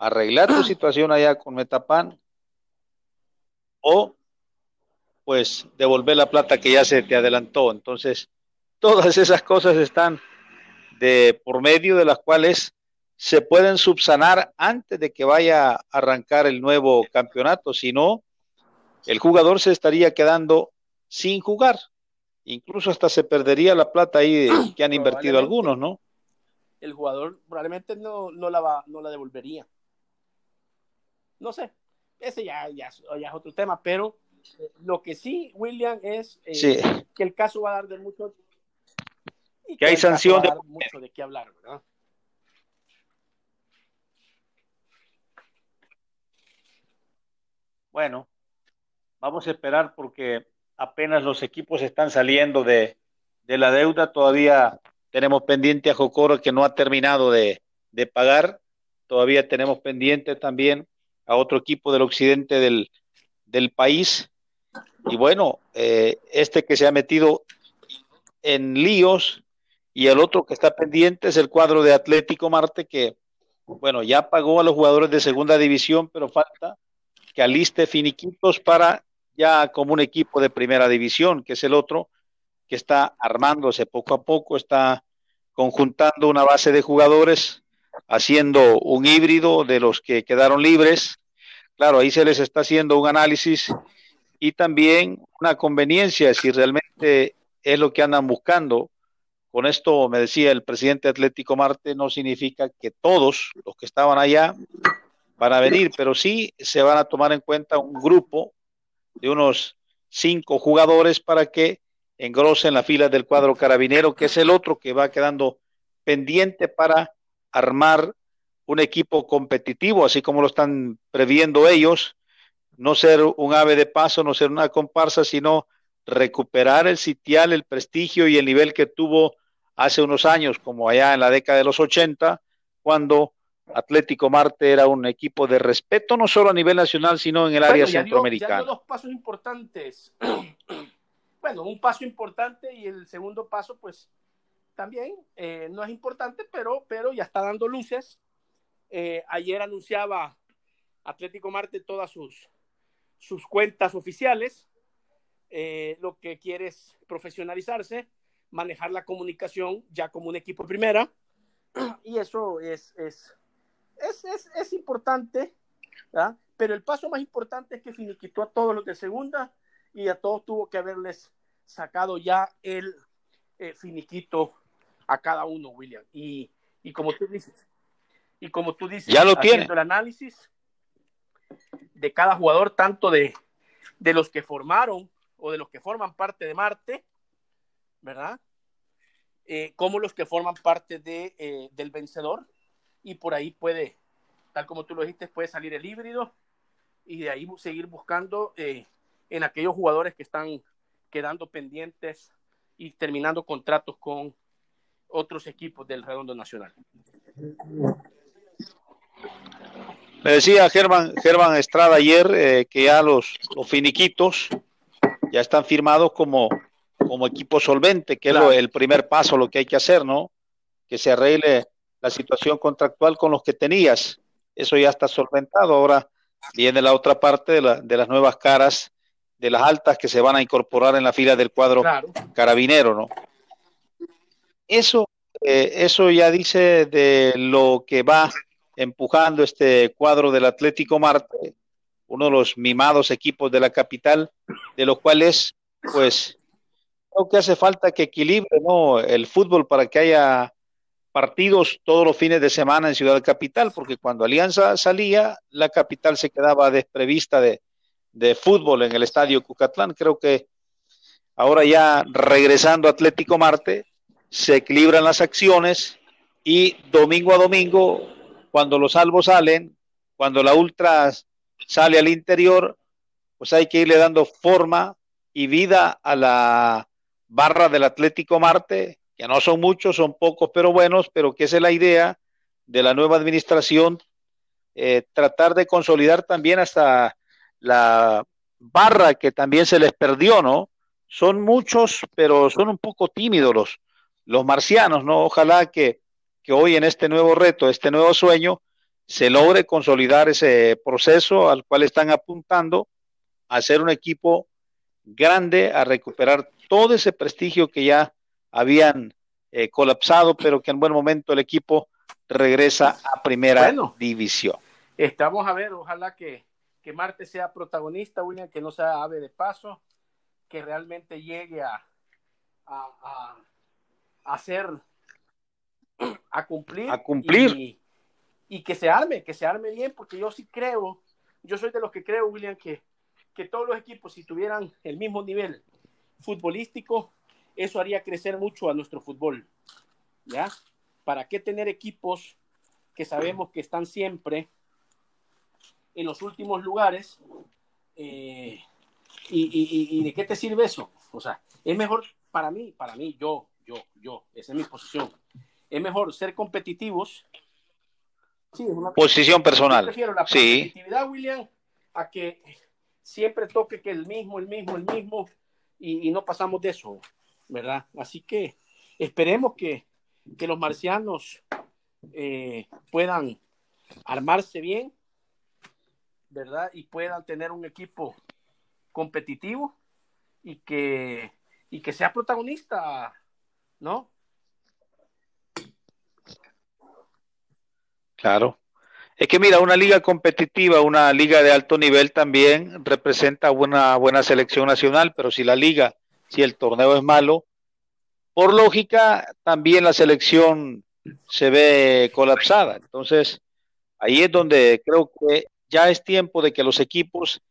arreglar tu situación allá con Metapan o pues devolver la plata que ya se te adelantó. Entonces, todas esas cosas están de por medio de las cuales se pueden subsanar antes de que vaya a arrancar el nuevo campeonato, si no, el jugador se estaría quedando sin jugar. Incluso hasta se perdería la plata ahí que han invertido algunos, ¿no? El jugador probablemente no, no, la, va, no la devolvería. No sé, ese ya, ya, es otro tema, pero eh, lo que sí, William, es eh, que el caso va a dar de mucho. que, hay sanción de... mucho de qué hablar, ¿verdad? Bueno, vamos a esperar porque apenas los equipos están saliendo de, de la deuda, todavía tenemos pendiente a Jocoro que no ha terminado de, de pagar, todavía tenemos pendiente también a otro equipo del occidente del, del país. Y bueno, eh, este que se ha metido en líos y el otro que está pendiente es el cuadro de Atlético Marte que, bueno, ya pagó a los jugadores de segunda división, pero falta que aliste finiquitos para ya como un equipo de primera división, que es el otro que está armándose poco a poco, está conjuntando una base de jugadores, haciendo un híbrido de los que quedaron libres Claro, ahí se les está haciendo un análisis y también una conveniencia si realmente es lo que andan buscando. Con esto, me decía el presidente Atlético Marte, no significa que todos los que estaban allá van a venir, pero sí se van a tomar en cuenta un grupo de unos cinco jugadores para que engrosen la fila del cuadro carabinero, que es el otro que va quedando pendiente para armar un equipo competitivo, así como lo están previendo ellos, no ser un ave de paso, no ser una comparsa, sino recuperar el sitial, el prestigio y el nivel que tuvo hace unos años, como allá en la década de los 80, cuando Atlético Marte era un equipo de respeto, no solo a nivel nacional, sino en el área centroamericana. dos pasos importantes. bueno, un paso importante y el segundo paso, pues también eh, no es importante, pero, pero ya está dando luces eh, ayer anunciaba Atlético Marte todas sus, sus cuentas oficiales. Eh, lo que quiere es profesionalizarse, manejar la comunicación ya como un equipo primera. Y eso es, es, es, es, importante, pero el paso más importante es que finiquitó a todos los de segunda y a todos tuvo que haberles sacado ya el eh, finiquito a cada uno, William. Y, y como tú dices, y como tú dices, ya lo tiene. el análisis de cada jugador, tanto de, de los que formaron o de los que forman parte de Marte, ¿verdad? Eh, como los que forman parte de, eh, del vencedor. Y por ahí puede, tal como tú lo dijiste, puede salir el híbrido y de ahí seguir buscando eh, en aquellos jugadores que están quedando pendientes y terminando contratos con otros equipos del Redondo Nacional. Me decía Germán, Germán Estrada ayer eh, que ya los, los, finiquitos ya están firmados como, como equipo solvente, que es el primer paso, lo que hay que hacer, ¿no? Que se arregle la situación contractual con los que tenías. Eso ya está solventado. Ahora viene la otra parte de, la, de las nuevas caras, de las altas que se van a incorporar en la fila del cuadro carabinero, ¿no? Eso, eh, eso ya dice de lo que va empujando este cuadro del Atlético Marte, uno de los mimados equipos de la capital, de los cuales, pues, creo que hace falta que equilibre ¿no? el fútbol para que haya partidos todos los fines de semana en Ciudad Capital, porque cuando Alianza salía, la capital se quedaba desprevista de, fútbol en el estadio Cucatlán. Creo que ahora ya regresando a Atlético Marte, se equilibran las acciones y domingo a domingo, cuando los salvos salen, cuando la ultra sale al interior, pues hay que irle dando forma y vida a la barra del Atlético Marte, que no son muchos, son pocos pero buenos, pero que esa es la idea de la nueva administración, eh, tratar de consolidar también hasta la barra que también se les perdió, ¿no? Son muchos, pero son un poco tímidos los, los marcianos, ¿no? Ojalá que, que hoy en este nuevo reto, este nuevo sueño, se logre consolidar ese proceso al cual están apuntando a ser un equipo grande, a recuperar todo ese prestigio que ya habían eh, colapsado, pero que en buen momento el equipo regresa a primera división. Estamos a ver, ojalá que, que Marte sea protagonista, William, que no sea ave de paso, que realmente llegue a, a, a, hacer, a cumplir. A cumplir. Y, y, que se arme, que se arme bien, porque yo sí creo, yo soy de los que creo, William, que, que todos los equipos, si tuvieran el mismo nivel futbolístico, eso haría crecer mucho a nuestro fútbol. ¿Ya? ¿Para qué tener equipos que sabemos que están siempre en los últimos lugares? Eh, y, de qué te sirve eso? O sea, es mejor para mí, para mí, yo, yo, yo, esa es mi posición. Es mejor ser competitivos. Sí, una posición personal. prefiero la competitividad, William, a que siempre toque que el mismo, el mismo, el mismo, y no pasamos de eso. ¿verdad? Así que esperemos que, los marcianos eh, puedan armarse bien, ¿verdad? Y puedan tener un equipo competitivo y que, y que sea protagonista, ¿no? Claro. Es que mira, una liga competitiva, una liga de alto nivel también representa una buena selección nacional, pero si la liga si el torneo es malo. Por lógica, también la selección se ve colapsada. Entonces, ahí es donde creo que ya es tiempo de que los equipos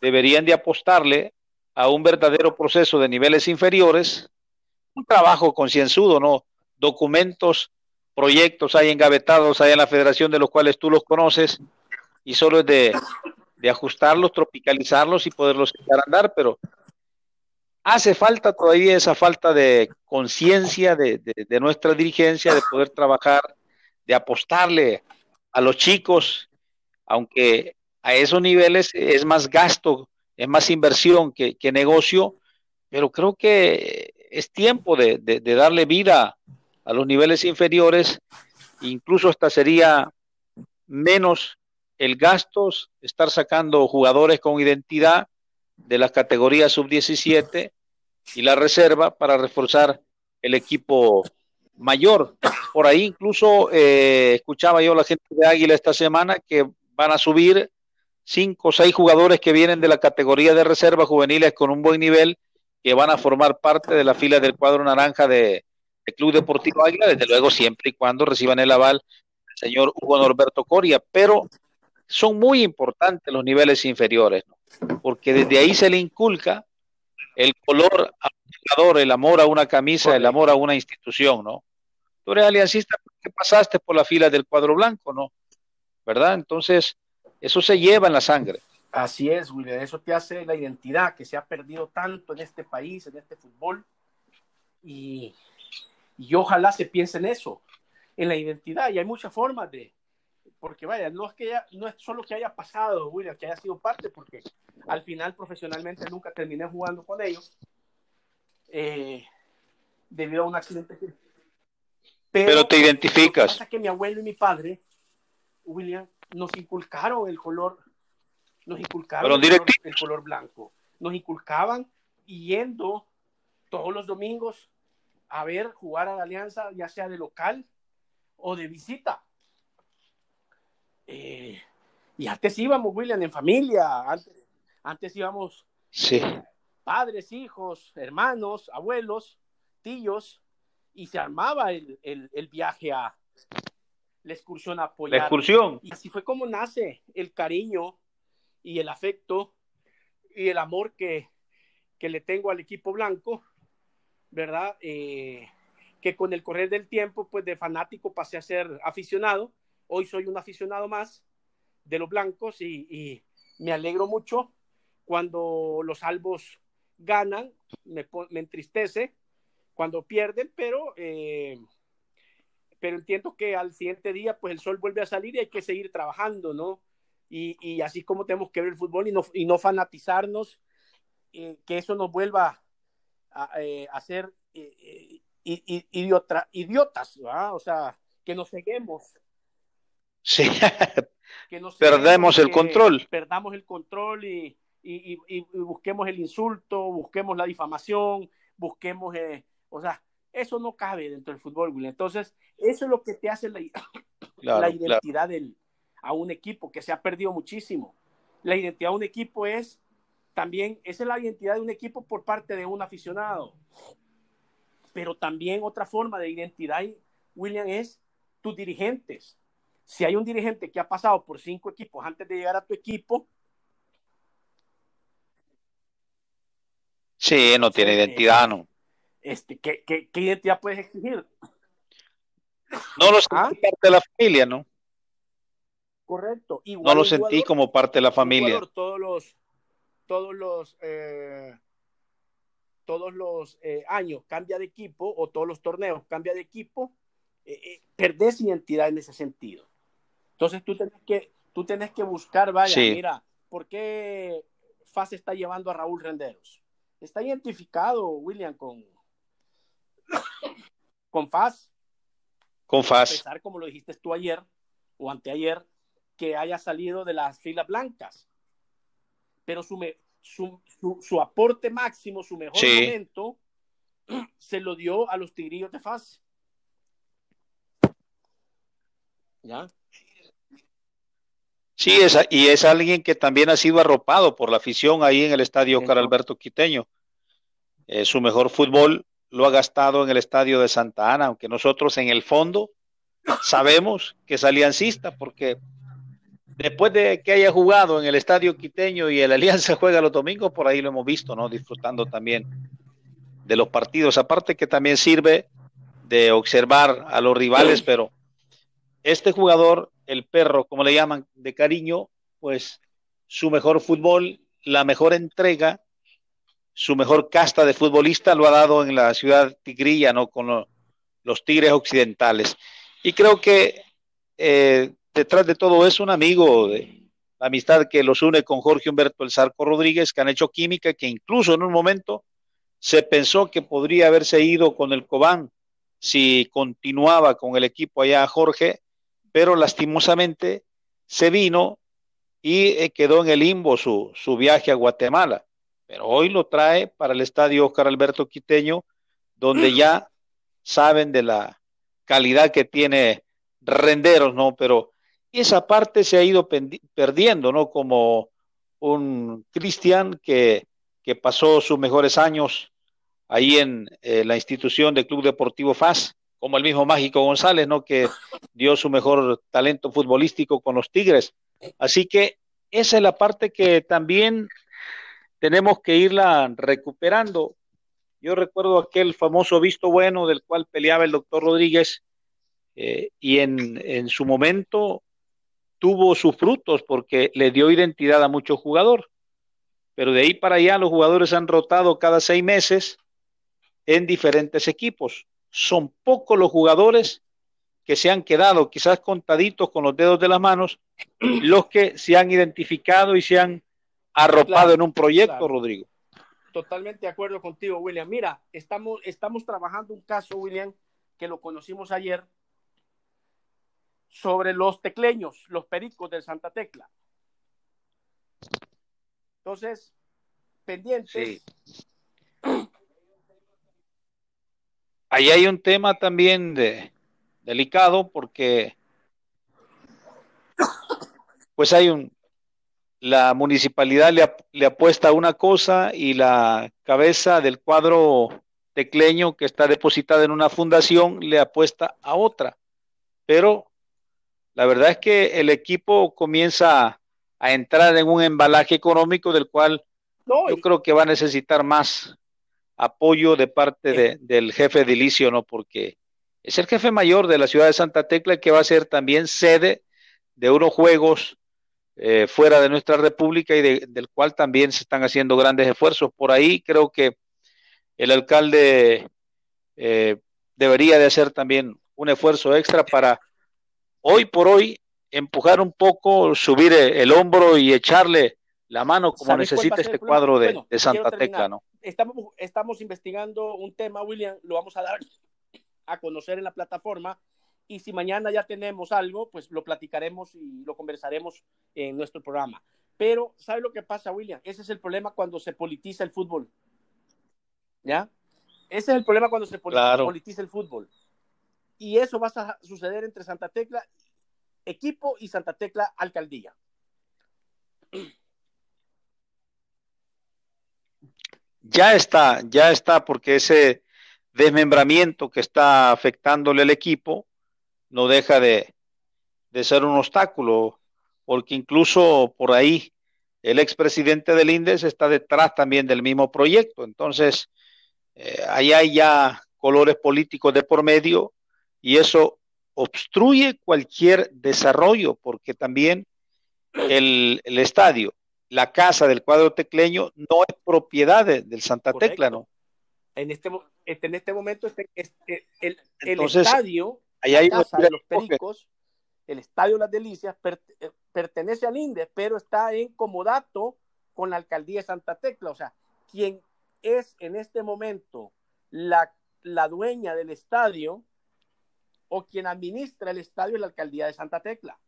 deberían de apostarle a un verdadero proceso de niveles inferiores, un trabajo concienzudo, ¿no? Documentos, proyectos hay engavetados hay en la federación de los cuales tú los conoces y solo es de, de ajustarlos, tropicalizarlos y poderlos echar a andar, pero hace falta todavía esa falta de conciencia de, nuestra dirigencia, de poder trabajar, de apostarle a los chicos, aunque a esos niveles es más gasto, es más inversión que, negocio, pero creo que es tiempo de, darle vida a los niveles inferiores, incluso hasta sería menos el gasto, estar sacando jugadores con identidad de las categorías sub-17 y la reserva para reforzar el equipo mayor. Por ahí incluso eh, escuchaba yo la gente de Águila esta semana que van a subir cinco o seis jugadores que vienen de la categoría de reserva juveniles con un buen nivel que van a formar parte de la fila del cuadro naranja de, Club Deportivo Águila, desde luego siempre y cuando reciban el aval del señor Hugo Norberto Coria, pero son muy importantes los niveles inferiores, porque desde ahí se le inculca el color a un jugador, el amor a una camisa, el amor a una institución, ¿no? Tú eres aliancista porque pasaste por la fila del cuadro blanco, ¿no? ¿Verdad? Entonces, eso se lleva en la sangre. Así es, William, eso te hace la identidad que se ha perdido tanto en este país, en este fútbol. Y, y ojalá se piense en eso, en la identidad. Y hay muchas formas de, porque vaya, no es que no es solo que haya pasado, William, que haya sido parte, porque al final profesionalmente nunca terminé jugando con ellos eh, debido a un accidente. Pero, te identificas. Pasa que mi abuelo y mi padre, William, nos inculcaron el color, nos inculcaron el color, el color blanco, nos inculcaban yendo todos los domingos a ver jugar a la Alianza, ya sea de local o de visita eh, y antes íbamos, William, en familia, antes, antes íbamos sí. padres, hijos, hermanos, abuelos, tíos, y se armaba el, el, viaje a la excursión a apoyar. La excursión. Y así fue como nace el cariño y el afecto y el amor que, que le tengo al equipo blanco, ¿verdad? Eh, que con el correr del tiempo, pues de fanático pasé a ser aficionado. Hoy soy un aficionado más de los blancos y, me alegro mucho cuando los albos ganan, me, me entristece cuando pierden, pero, eh, pero entiendo que al siguiente día, pues el sol vuelve a salir y hay que seguir trabajando, ¿no? Y, y así como tenemos que ver el fútbol y no, y no fanatizarnos, eh, que eso nos vuelva a, eh, a ser idiota, idiotas, ¿verdad? O sea, que nos seguimos. Sí, que nos perdemos el control. Perdamos el control y, y, y, busquemos el insulto, busquemos la difamación, busquemos, eh, o sea, eso no cabe dentro del fútbol, William. Entonces, eso es lo que te hace la, la identidad del, a un equipo, que se ha perdido muchísimo. La identidad de un equipo es también, esa es la identidad de un equipo por parte de un aficionado. Pero también otra forma de identidad, William, es tus dirigentes. Si hay un dirigente que ha pasado por cinco equipos antes de llegar a tu equipo, Sí, no tiene identidad, ¿no? Este, ¿qué, qué, identidad puedes exigir? No lo sentí ¿Ah? parte de la familia, ¿no? Correcto. no lo sentí como parte de la familia. todos los, todos los, eh, todos los eh, años cambia de equipo o todos los torneos cambia de equipo, eh, perdés identidad en ese sentido. Entonces tú tenés que, tú tenés que buscar, vaya, mira, ¿por qué FAS está llevando a Raúl Renderos? Está identificado, William, con, con FAS. Con FAS. A pesar, como lo dijiste tú ayer o anteayer, que haya salido de las filas blancas. Pero su, su, su, aporte máximo, su mejor momento, se lo dio a los tigrillos de FAS. ¿Ya? Sí, es, y es alguien que también ha sido arropado por la afición ahí en el estadio Oscar Alberto Quiteño. Eh, su mejor fútbol lo ha gastado en el estadio de Santa Ana, aunque nosotros en el fondo sabemos que es aliancista, porque después de que haya jugado en el estadio Quiteño y el Alianza juega los domingos, por ahí lo hemos visto, ¿no? Disfrutando también de los partidos. Aparte que también sirve de observar a los rivales, pero este jugador el perro, como le llaman, de cariño, pues su mejor fútbol, la mejor entrega, su mejor casta de futbolista lo ha dado en la ciudad tigrilla, ¿no? Con los Tigres Occidentales. Y creo que eh, detrás de todo es un amigo de la amistad que los une con Jorge Humberto El Zarco Rodríguez, que han hecho química, que incluso en un momento se pensó que podría haberse ido con el Cobán si continuaba con el equipo allá Jorge, pero lastimosamente se vino y eh, quedó en el limbo su, su viaje a Guatemala. Pero hoy lo trae para el estadio Oscar Alberto Quiteño, donde ya saben de la calidad que tiene Renderos, ¿no? Pero esa parte se ha ido perdiendo, ¿no? Como un Cristian que, que pasó sus mejores años ahí en eh, la institución del Club Deportivo FAS como el mismo Mágico González, ¿no? Que dio su mejor talento futbolístico con los Tigres. Así que esa es la parte que también tenemos que irla recuperando. Yo recuerdo aquel famoso visto bueno del cual peleaba el doctor Rodríguez eh, y en, en su momento tuvo sus frutos porque le dio identidad a mucho jugador. Pero de ahí para allá los jugadores han rotado cada seis meses en diferentes equipos son pocos los jugadores que se han quedado quizás contaditos con los dedos de las manos, los que se han identificado y se han arropado en un proyecto, Rodrigo. Totalmente de acuerdo contigo, William. Mira, estamos, estamos trabajando un caso, William, que lo conocimos ayer, sobre los tecleños, los pericos del Santa Tecla. Entonces, pendientes. ahí hay un tema también de, delicado porque pues hay un la municipalidad le, le, apuesta una cosa y la cabeza del cuadro tecleño que está depositada en una fundación le apuesta a otra. Pero la verdad es que el equipo comienza a entrar en un embalaje económico del cual yo creo que va a necesitar más apoyo de parte del jefe edilicio, ¿no? Porque es el jefe mayor de la ciudad de Santa Tecla que va a ser también sede de unos juegos eh, fuera de nuestra república y del cual también se están haciendo grandes esfuerzos. Por ahí creo que el alcalde eh, debería de hacer también un esfuerzo extra para hoy por hoy empujar un poco, subir el hombro y echarle la mano como necesita este cuadro de, Santa Tecla, ¿no? Estamos, estamos investigando un tema, William, lo vamos a dar a conocer en la plataforma y si mañana ya tenemos algo, pues lo platicaremos y lo conversaremos en nuestro programa. Pero, ¿sabe lo que pasa, William? Ese es el problema cuando se politiza el fútbol. ¿Ya? Ese es el problema cuando se politiza el fútbol. Y eso va a suceder entre Santa Tecla equipo y Santa Tecla alcaldía. Ya está, ya está, porque ese desmembramiento que está afectándole al equipo no deja de, ser un obstáculo, porque incluso por ahí el expresidente del INDES está detrás también del mismo proyecto. Entonces, eh, ahí hay ya colores políticos de por medio y eso obstruye cualquier desarrollo, porque también el, estadio, la casa del cuadro tecleño no es propiedad del Santa Tecla, ¿no? En este, este en este momento este, este, el, estadio, casa de los Pericos, el estadio Las Delicias, eh, pertenece al INDE, pero está en comodato con la alcaldía de Santa Tecla. O sea, quien es en este momento la, la dueña del estadio o quien administra el estadio es la alcaldía de Santa Tecla.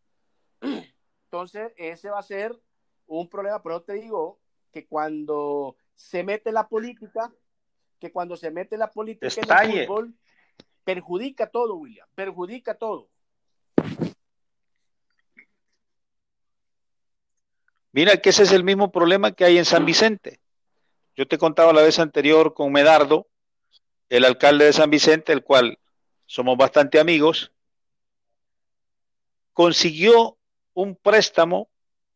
Entonces, ese va a ser un problema, pero te digo que cuando se mete la política, que cuando se mete la política en el fútbol, perjudica todo, William, perjudica todo. Mira que ese es el mismo problema que hay en San Vicente. Yo te contaba la vez anterior con Medardo, el alcalde de San Vicente, el cual somos bastante amigos, consiguió un préstamo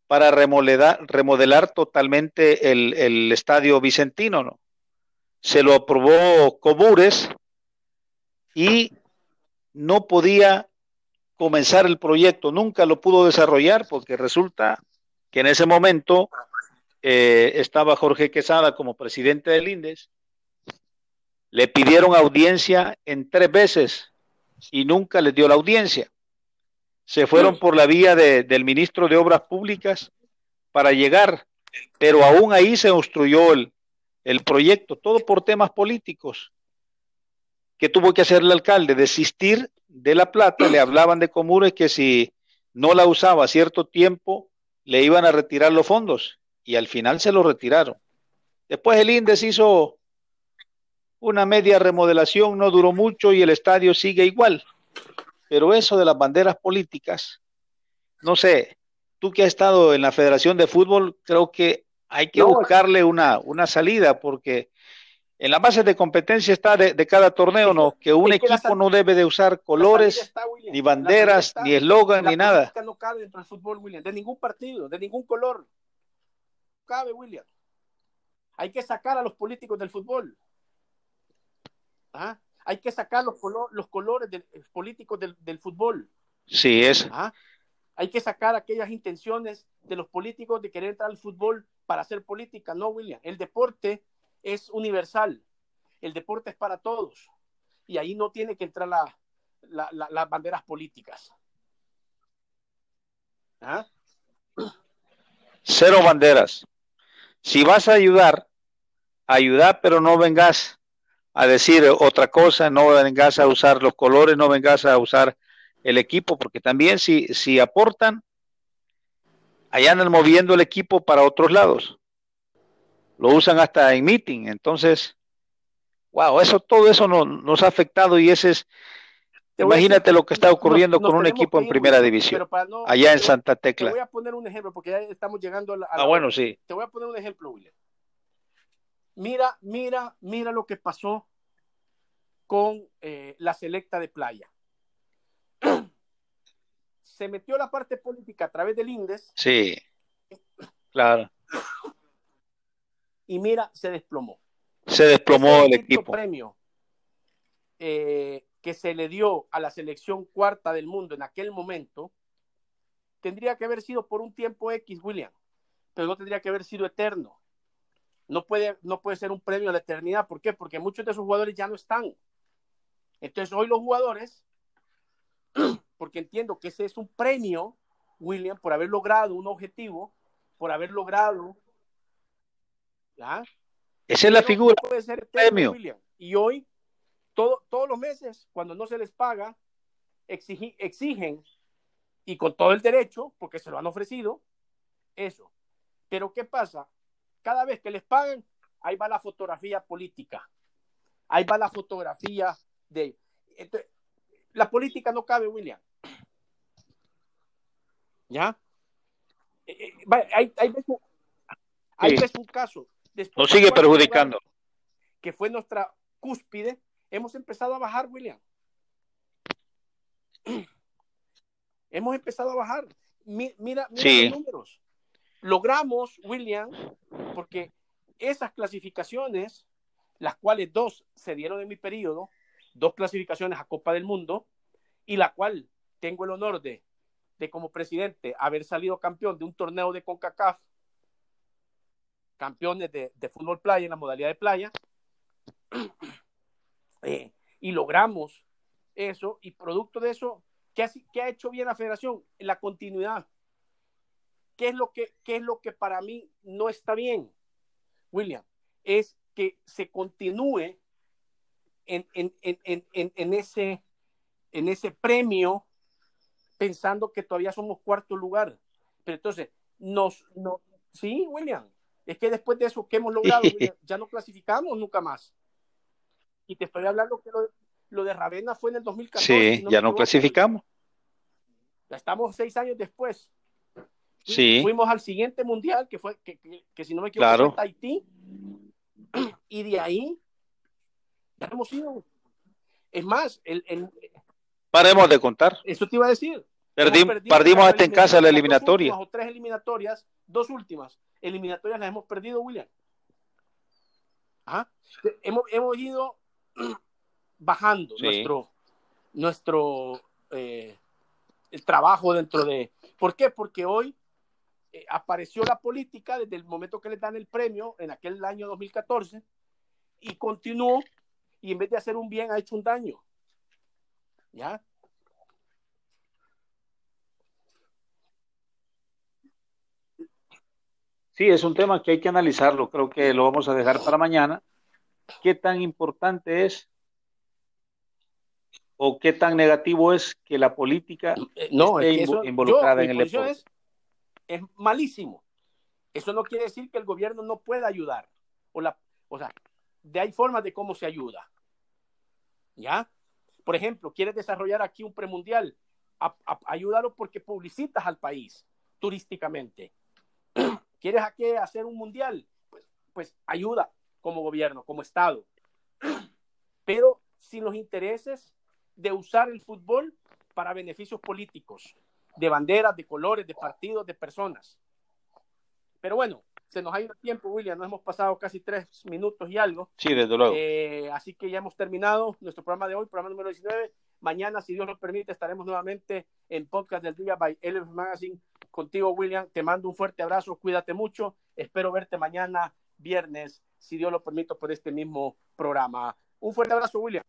para remodelar, remodelar totalmente el, estadio vicentino, ¿no? Se lo aprobó Cobures y no podía comenzar el proyecto, nunca lo pudo desarrollar porque resulta que en ese momento eh, estaba Jorge Quesada como presidente del INDES le pidieron audiencia en tres veces y nunca les dio la audiencia. Se fueron por la vía del ministro de Obras Públicas para llegar, pero aún ahí se obstruyó el, el proyecto, todo por temas políticos. ¿Qué tuvo que hacer el alcalde? Desistir de la plata, le hablaban de comunes que si no la usaba cierto tiempo, le iban a retirar los fondos y al final se lo retiraron. Después el INDES hizo una media remodelación no duró mucho y el estadio sigue igual. Pero eso de las banderas políticas, no sé, tú que has estado en la Federación de Fútbol, creo que hay que buscarle una, una salida porque en la base de competencia está de, cada torneo, ¿no? Que un equipo no debe de usar colores, ni banderas, ni eslogan, ni nada. No cabe dentro del fútbol, William, de ningún partido, de ningún color. cabe, William. Hay que sacar a los políticos del fútbol. Hay que sacar los, los colores eh, políticos del, fútbol. Sí, es. Hay que sacar aquellas intenciones de los políticos de querer entrar al fútbol para hacer política. No, William. El deporte es universal. El deporte es para todos. Y ahí no tiene que entrar las banderas políticas. ¿Ah? Cero banderas. Si vas a ayudar, ayudar, pero no vengas a decir otra cosa, no vengas a usar los colores, no vengas a usar el equipo, porque también si, si aportan, allá andan moviendo el equipo para otros lados. Lo usan hasta en meeting, entonces, wow, eso, todo eso nos ha afectado y ese es, imagínate lo que está ocurriendo con un equipo en primera división, allá en Santa Tecla. Te voy a poner un ejemplo, porque ya estamos llegando a la... ah, bueno, sí. Te voy a poner un ejemplo, William. Mira, mira, mira lo que pasó con eh, la selecta de playa. Se metió la parte política a través del INDES. Sí, claro. Y mira, se desplomó. Se desplomó el equipo. premio eh, que se le dio a la selección cuarta del mundo en aquel momento tendría que haber sido por un tiempo X, William, pero no tendría que haber sido eterno. No puede, no puede ser un premio a la eternidad. ¿Por qué? Porque muchos de esos jugadores ya no están. Entonces, hoy los jugadores, porque entiendo que ese es un premio, William, por haber logrado un objetivo, por haber logrado. ¿ya? Esa es la figura. puede ser premio. William. Y hoy, todo, todos los meses, cuando no se les paga, exigen, y con todo el derecho, porque se lo han ofrecido, eso. Pero ¿qué pasa? Cada vez que les pagan, ahí va la fotografía política. Ahí va la fotografía de... la política no cabe, William. ¿Ya? Eh, eh, hay, hay, un caso. Nos sigue perjudicando. Que fue nuestra cúspide. Hemos empezado a bajar, William. Hemos empezado a bajar. mira, mira los números. Logramos, William, porque esas clasificaciones, las cuales dos se dieron en mi periodo, dos clasificaciones a Copa del Mundo, y la cual tengo el honor de, de como presidente haber salido campeón de un torneo de CONCACAF, campeones de, fútbol playa en la modalidad de playa, eh, y logramos eso, y producto de eso, ¿qué ha, ¿qué ha, hecho bien la federación? La continuidad. ¿Qué es, lo que, ¿Qué es lo que para mí no está bien, William? Es que se continúe en, en, en, en, ese, en ese premio pensando que todavía somos cuarto lugar. Pero entonces, nos, no, sí, William, es que después de eso que hemos logrado, ya no clasificamos nunca más. Y te estoy hablando que lo, de Ravena fue en el 2014. Sí, ya no clasificamos. Ya estamos seis años después. Sí. Fuimos al siguiente mundial, que fue, que, que, si no me equivoco, claro. Haití. Y de ahí ya hemos ido. Es más, el, el, Paremos de contar. Eso te iba a decir. perdimos hasta en casa la eliminatoria. Dos o tres eliminatorias, dos últimas eliminatorias las hemos perdido, William. Hemos, hemos ido bajando nuestro, nuestro eh, el trabajo dentro de... ¿Por qué? Porque hoy eh, apareció la política desde el momento que le dan el premio en aquel año 2014 y continuó y en vez de hacer un bien ha hecho un daño. ¿Ya? Sí, es un tema que hay que analizarlo. Creo que lo vamos a dejar para mañana. ¿Qué tan importante es o qué tan negativo es que la política no, esté involucrada en el deporte? Es, es, malísimo. Eso no quiere decir que el gobierno no pueda ayudar. O, la, o sea, de hay formas de cómo se ayuda. ¿Ya? Por ejemplo, quieres desarrollar aquí un premundial, ayúdalo porque publicitas al país turísticamente. ¿Quieres hacer un mundial? Pues, pues ayuda como gobierno, como Estado. Pero sin los intereses de usar el fútbol para beneficios políticos, de banderas, de colores, de partidos, de personas. Pero bueno, se nos ha ido el tiempo, William. Nos hemos pasado casi tres minutos y algo. Sí, desde luego. Eh, así que ya hemos terminado nuestro programa de hoy, programa número 19. Mañana, si Dios lo permite, estaremos nuevamente en Podcast del Día by Elef Magazine contigo, William. Te mando un fuerte abrazo, cuídate mucho. Espero verte mañana, viernes, si Dios lo permite, por este mismo programa. Un fuerte abrazo, William.